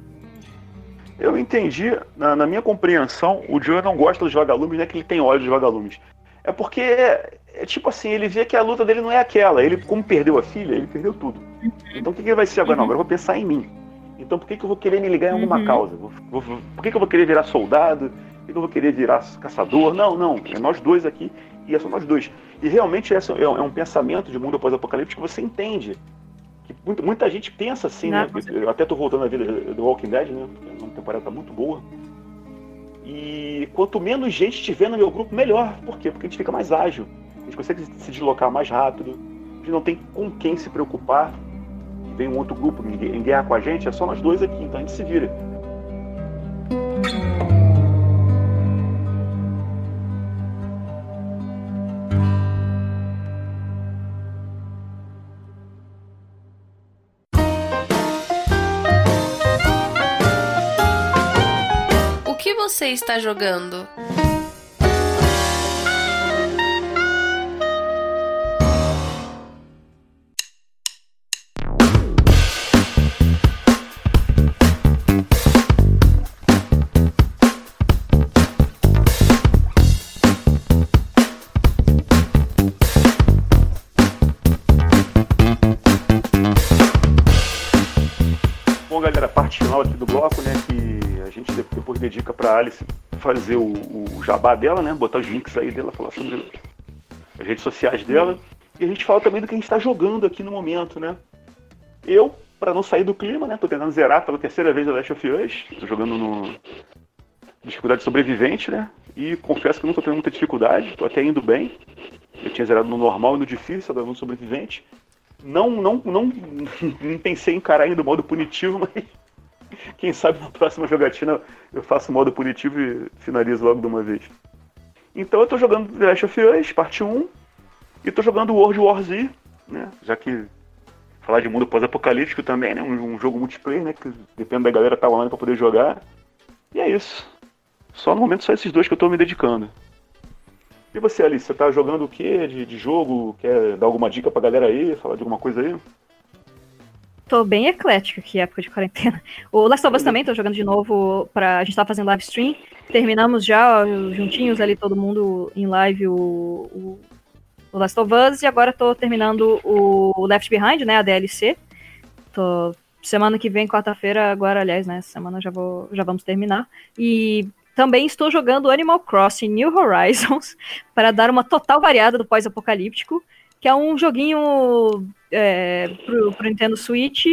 Eu entendi, na, na, minha compreensão, o Joe não gosta dos vagalumes, não é que ele tem ódio dos vagalumes. É porque é tipo assim, ele vê que a luta dele não é aquela. Ele, como perdeu a filha, ele perdeu tudo. Então o que, que ele vai ser agora? Não, agora eu vou pensar em mim. Então por que, que eu vou querer me ligar em alguma uhum. causa? Vou, vou, por que, que eu vou querer virar soldado? Por que, que eu vou querer virar caçador? Não, não. É nós dois aqui e é só nós dois. E realmente esse é, é um pensamento de mundo pós-apocalíptico que você entende. Que muita, muita gente pensa assim, não, né? Eu até tô voltando à vida do Walking Dead, né? A temporada tá muito boa. E quanto menos gente tiver no meu grupo, melhor. Por quê? Porque a gente fica mais ágil gente consegue se deslocar mais rápido, a gente não tem com quem se preocupar. Vem um outro grupo em guerra com a gente, é só nós dois aqui, então a gente se vira. O que você está jogando? Para Alice fazer o, o, jabá dela, né? Botar os links aí dela, falar sobre as redes sociais dela. E a gente fala também do que a gente está jogando aqui no momento, né? Eu, para não sair do clima, né? Tô tentando zerar pela terceira vez a Last of Us. Tô jogando no dificuldade sobrevivente, né? E confesso que não tô tendo muita dificuldade, tô até indo bem. Eu tinha zerado no normal e no difícil, agora no sobrevivente. Não, não, não, não pensei em encarar ainda o modo punitivo, mas quem sabe na próxima jogatina eu faço modo punitivo e finalizo logo de uma vez. Então eu tô jogando The Last of Us, parte 1, e tô jogando World War Z, né? Já que falar de mundo pós-apocalíptico também, né? Um, um, jogo multiplayer, né? Que depende da galera tá online pra poder jogar. E é isso. Só no momento só esses dois que eu tô me dedicando. E você, Alice, você tá jogando o que de, de jogo? Quer dar alguma dica pra galera aí? Falar de alguma coisa aí? tô bem eclético aqui, época de quarentena. O Last of Us também tô jogando de novo pra. A gente tá fazendo live stream. Terminamos já juntinhos ali, todo mundo em live, o, o, o Last of Us, e agora tô terminando o Left Behind, né? A DLC. Tô. Semana que vem, quarta-feira, agora, aliás, né? Semana já, vou, já vamos terminar. E também estou jogando Animal Crossing New Horizons para dar uma total variada do pós-apocalíptico, que é um joguinho é, pro, pro Nintendo Switch,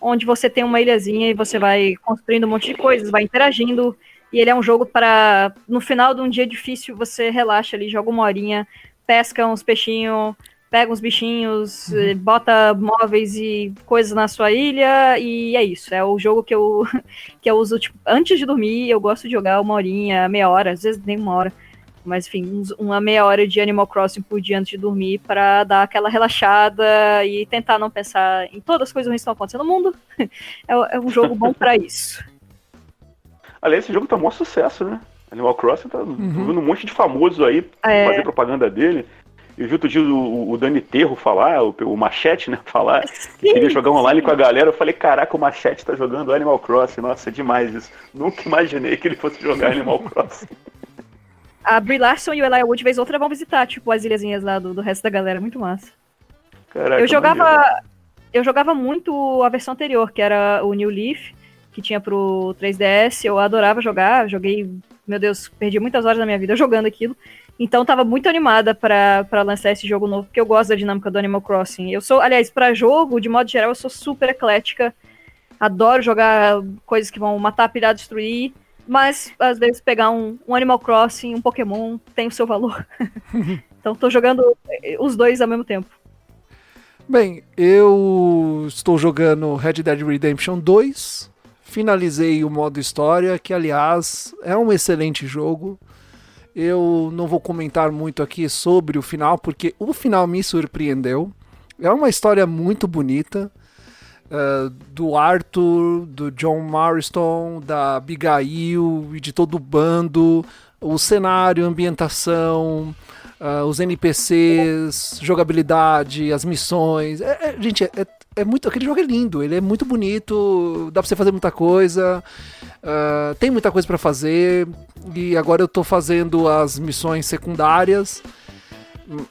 onde você tem uma ilhazinha e você vai construindo um monte de coisas, vai interagindo. E ele é um jogo para, no final de um dia difícil, você relaxa ali, joga uma horinha, pesca uns peixinhos, pega uns bichinhos, Uhum. eh, bota móveis e coisas na sua ilha, e é isso. É o jogo que eu, que eu uso, tipo, antes de dormir, eu gosto de jogar uma horinha, meia hora, às vezes nem uma hora. Mas, enfim, uns- uma meia hora de Animal Crossing por dia antes de dormir para dar aquela relaxada e tentar não pensar em todas as coisas ruins que estão acontecendo no mundo. É, é um jogo bom para isso. Aliás, esse jogo tá um maior sucesso, né? Animal Crossing tá vendo um monte de famosos aí É. fazer propaganda dele. Eu vi outro dia o, o Dani Terro falar, o, o Machete, né, falar que queria jogar online com a galera. Eu falei, caraca, o Machete tá jogando Animal Crossing. Nossa, é demais isso. Nunca imaginei que ele fosse jogar Animal Crossing. A Brie Larson e o Elijah Wood, vez ou outra, vão visitar, tipo, as ilhazinhas lá do, do resto da galera. Muito massa. Caraca, eu jogava. maneiro. Eu jogava muito a versão anterior, que era o New Leaf, que tinha pro 3DS. Eu adorava jogar, joguei, meu Deus, perdi muitas horas da minha vida jogando aquilo. Então tava muito animada pra lançar esse jogo novo, porque eu gosto da dinâmica do Animal Crossing. Eu sou, aliás, pra jogo, de modo geral, eu sou super eclética. Adoro jogar coisas que vão matar, pirar, destruir. Mas, às vezes, pegar um, um Animal Crossing, um Pokémon, tem o seu valor. então tô jogando eh, os dois ao mesmo tempo. Bem, eu estou jogando Red Dead Redemption 2. Finalizei o modo história, que aliás é um excelente jogo. Eu não vou comentar muito aqui sobre o final, porque o final me surpreendeu. É uma história muito bonita. eh, do Arthur, do John Marston, da Abigail e de todo o bando. O cenário, a ambientação, ah, os NPCs, jogabilidade, as missões. É, é- gente, é, é- muito. Aquele jogo é lindo, ele é muito bonito, dá pra você fazer muita coisa. ah, tem muita coisa pra fazer. E agora eu tô fazendo as missões secundárias.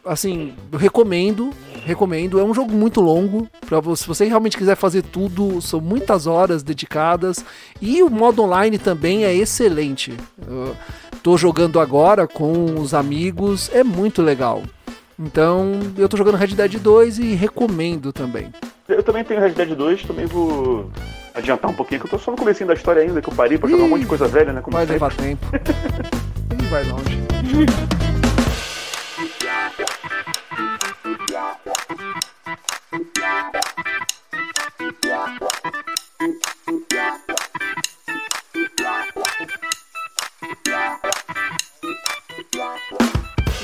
Assim, eu recomendo, recomendo. É um jogo muito longo. Pra se você realmente quiser fazer tudo, são muitas horas dedicadas. E o modo online também é excelente. Eu tô jogando agora com os amigos, é muito legal. Então, eu tô jogando Red Dead 2 e recomendo também. Eu também tenho Red Dead 2, também vou adiantar um pouquinho, que eu tô só no comecinho da história ainda, que eu parei pra jogar um Ih, monte de coisa velha, né? Como Vai sempre. levar tempo. e vai longe.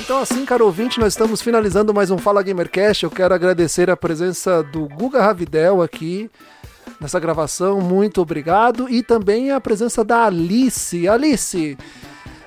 Então assim, caro ouvinte, nós estamos finalizando mais um Fala Gamercast. Eu quero agradecer a presença do Guga Ravidel aqui nessa gravação. Muito obrigado. E também a presença da Alice. Alice,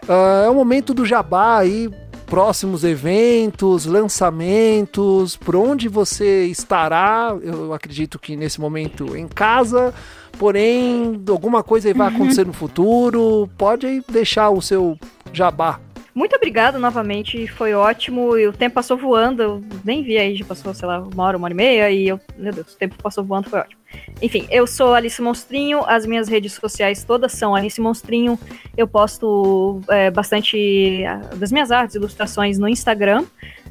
ah, é o momento do jabá aí, próximos eventos, lançamentos, por onde você estará. Eu acredito que nesse momento em casa, porém, alguma coisa vai acontecer no futuro. Pode deixar o seu jabá. Muito obrigada novamente, foi ótimo. E o tempo passou voando, eu nem vi aí, já passou, sei lá, uma hora, uma hora e meia, e eu, meu Deus, o tempo passou voando, foi ótimo. Enfim, eu sou Alice Monstrinho, as minhas redes sociais todas são Alice Monstrinho. Eu posto é, bastante das minhas artes, ilustrações no Instagram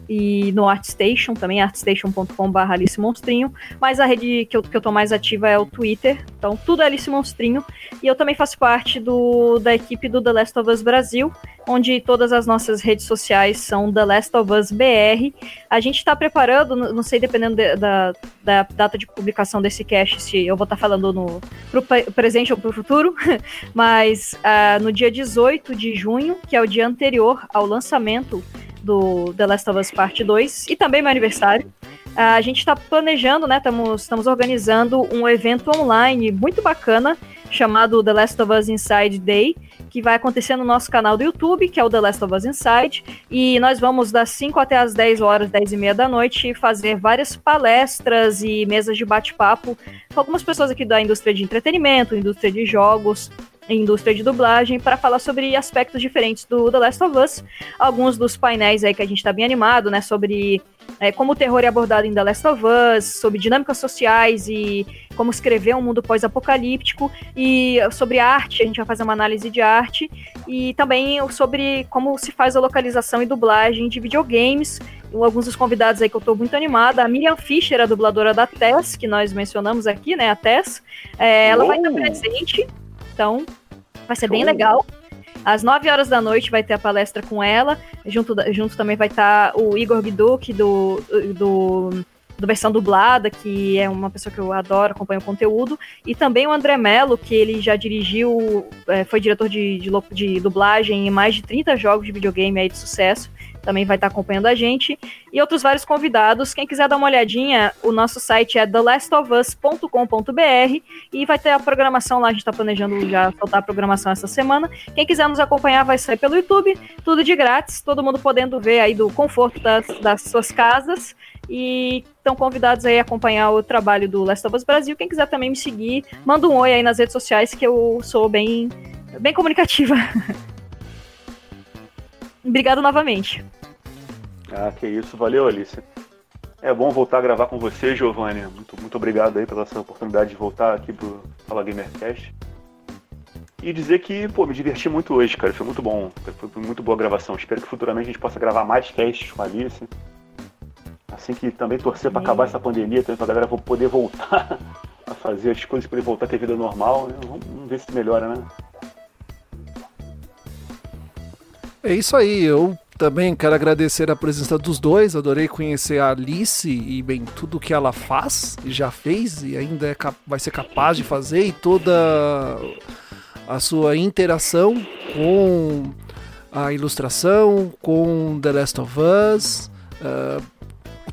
e no ArtStation também, artstation.com.br Alice Monstrinho. Mas a rede que eu, que eu tô mais ativa é o Twitter, então tudo é Alice Monstrinho. E eu também faço parte do, da equipe do The Last of Us Brasil, onde todas as nossas redes sociais são The Last of Us BR. A gente está preparando, não sei, dependendo de- da, da data de publicação desse cast, se eu vou estar falando no pro pre- presente ou pro futuro, mas ah, no dia 18 de junho, que é o dia anterior ao lançamento do The Last of Us Parte 2, e também meu aniversário, ah, a gente está planejando, né? Estamos organizando um evento online muito bacana chamado The Last of Us Inside Day, que vai acontecer no nosso canal do YouTube, que é o The Last of Us Inside, e nós vamos das 5 até as 10 horas, 10 e meia da noite, fazer várias palestras e mesas de bate-papo com algumas pessoas aqui da indústria de entretenimento, indústria de jogos, indústria de dublagem, para falar sobre aspectos diferentes do The Last of Us. Alguns dos painéis aí que a gente está bem animado, né, sobre é, como o terror é abordado em The Last of Us, sobre dinâmicas sociais e como escrever um mundo pós-apocalíptico, e sobre arte, a gente vai fazer uma análise de arte, e também sobre como se faz a localização e dublagem de videogames. Alguns dos convidados aí que eu estou muito animada, a Miriam Fischer, a dubladora da Tess, que nós mencionamos aqui, né, a Tess, é, ela vai estar presente, então vai ser bem legal. Às 9 horas da noite vai ter a palestra com ela. Junto, junto também vai estar o Igor Biduk, do, do, do versão dublada, que é uma pessoa que eu adoro, acompanho o conteúdo. E também o André Mello, que ele já dirigiu, é, foi diretor de, de, de dublagem em mais de 30 jogos de videogame aí de sucesso também vai estar acompanhando a gente, e outros vários convidados. Quem quiser dar uma olhadinha, o nosso site é thelastofus.com.br e vai ter a programação lá, a gente está planejando já soltar a programação essa semana. Quem quiser nos acompanhar vai sair pelo YouTube, tudo de grátis, todo mundo podendo ver aí do conforto das, das suas casas. E estão convidados aí a acompanhar o trabalho do Last of Us Brasil. Quem quiser também me seguir, manda um oi aí nas redes sociais que eu sou bem, bem comunicativa. Obrigado novamente. Ah, que isso. Valeu, Alice. É bom voltar a gravar com você, Giovanni. Muito, muito obrigado aí pela essa oportunidade de voltar aqui pro Fala Gamercast. E dizer que, pô, me diverti muito hoje, cara. Foi muito bom. Foi muito boa a gravação. Espero que futuramente a gente possa gravar mais casts com a Alice. Assim que também torcer para acabar essa pandemia, também pra galera poder voltar a fazer as coisas, poder voltar a ter vida normal. Né? Vamos ver se melhora, né? É isso aí, eu também quero agradecer a presença dos dois. Adorei conhecer a Alice e bem tudo que ela faz e já fez e ainda é vai ser capaz de fazer e toda a sua interação com a ilustração, com The Last of Us, uh,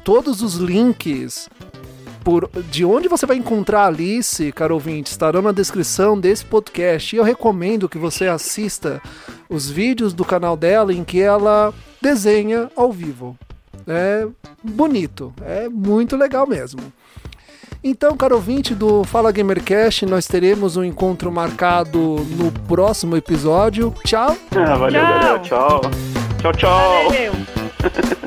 todos os links por de onde você vai encontrar a Alice, caro ouvinte, estarão na descrição desse podcast. E eu recomendo que você assista os vídeos do canal dela em que ela desenha ao vivo. É bonito, é muito legal mesmo. Então, caro ouvinte do Fala Gamercast, nós teremos um encontro marcado no próximo episódio. Tchau. Ah, valeu, Tchau. galera. Tchau. Tchau, tchau. Valeu.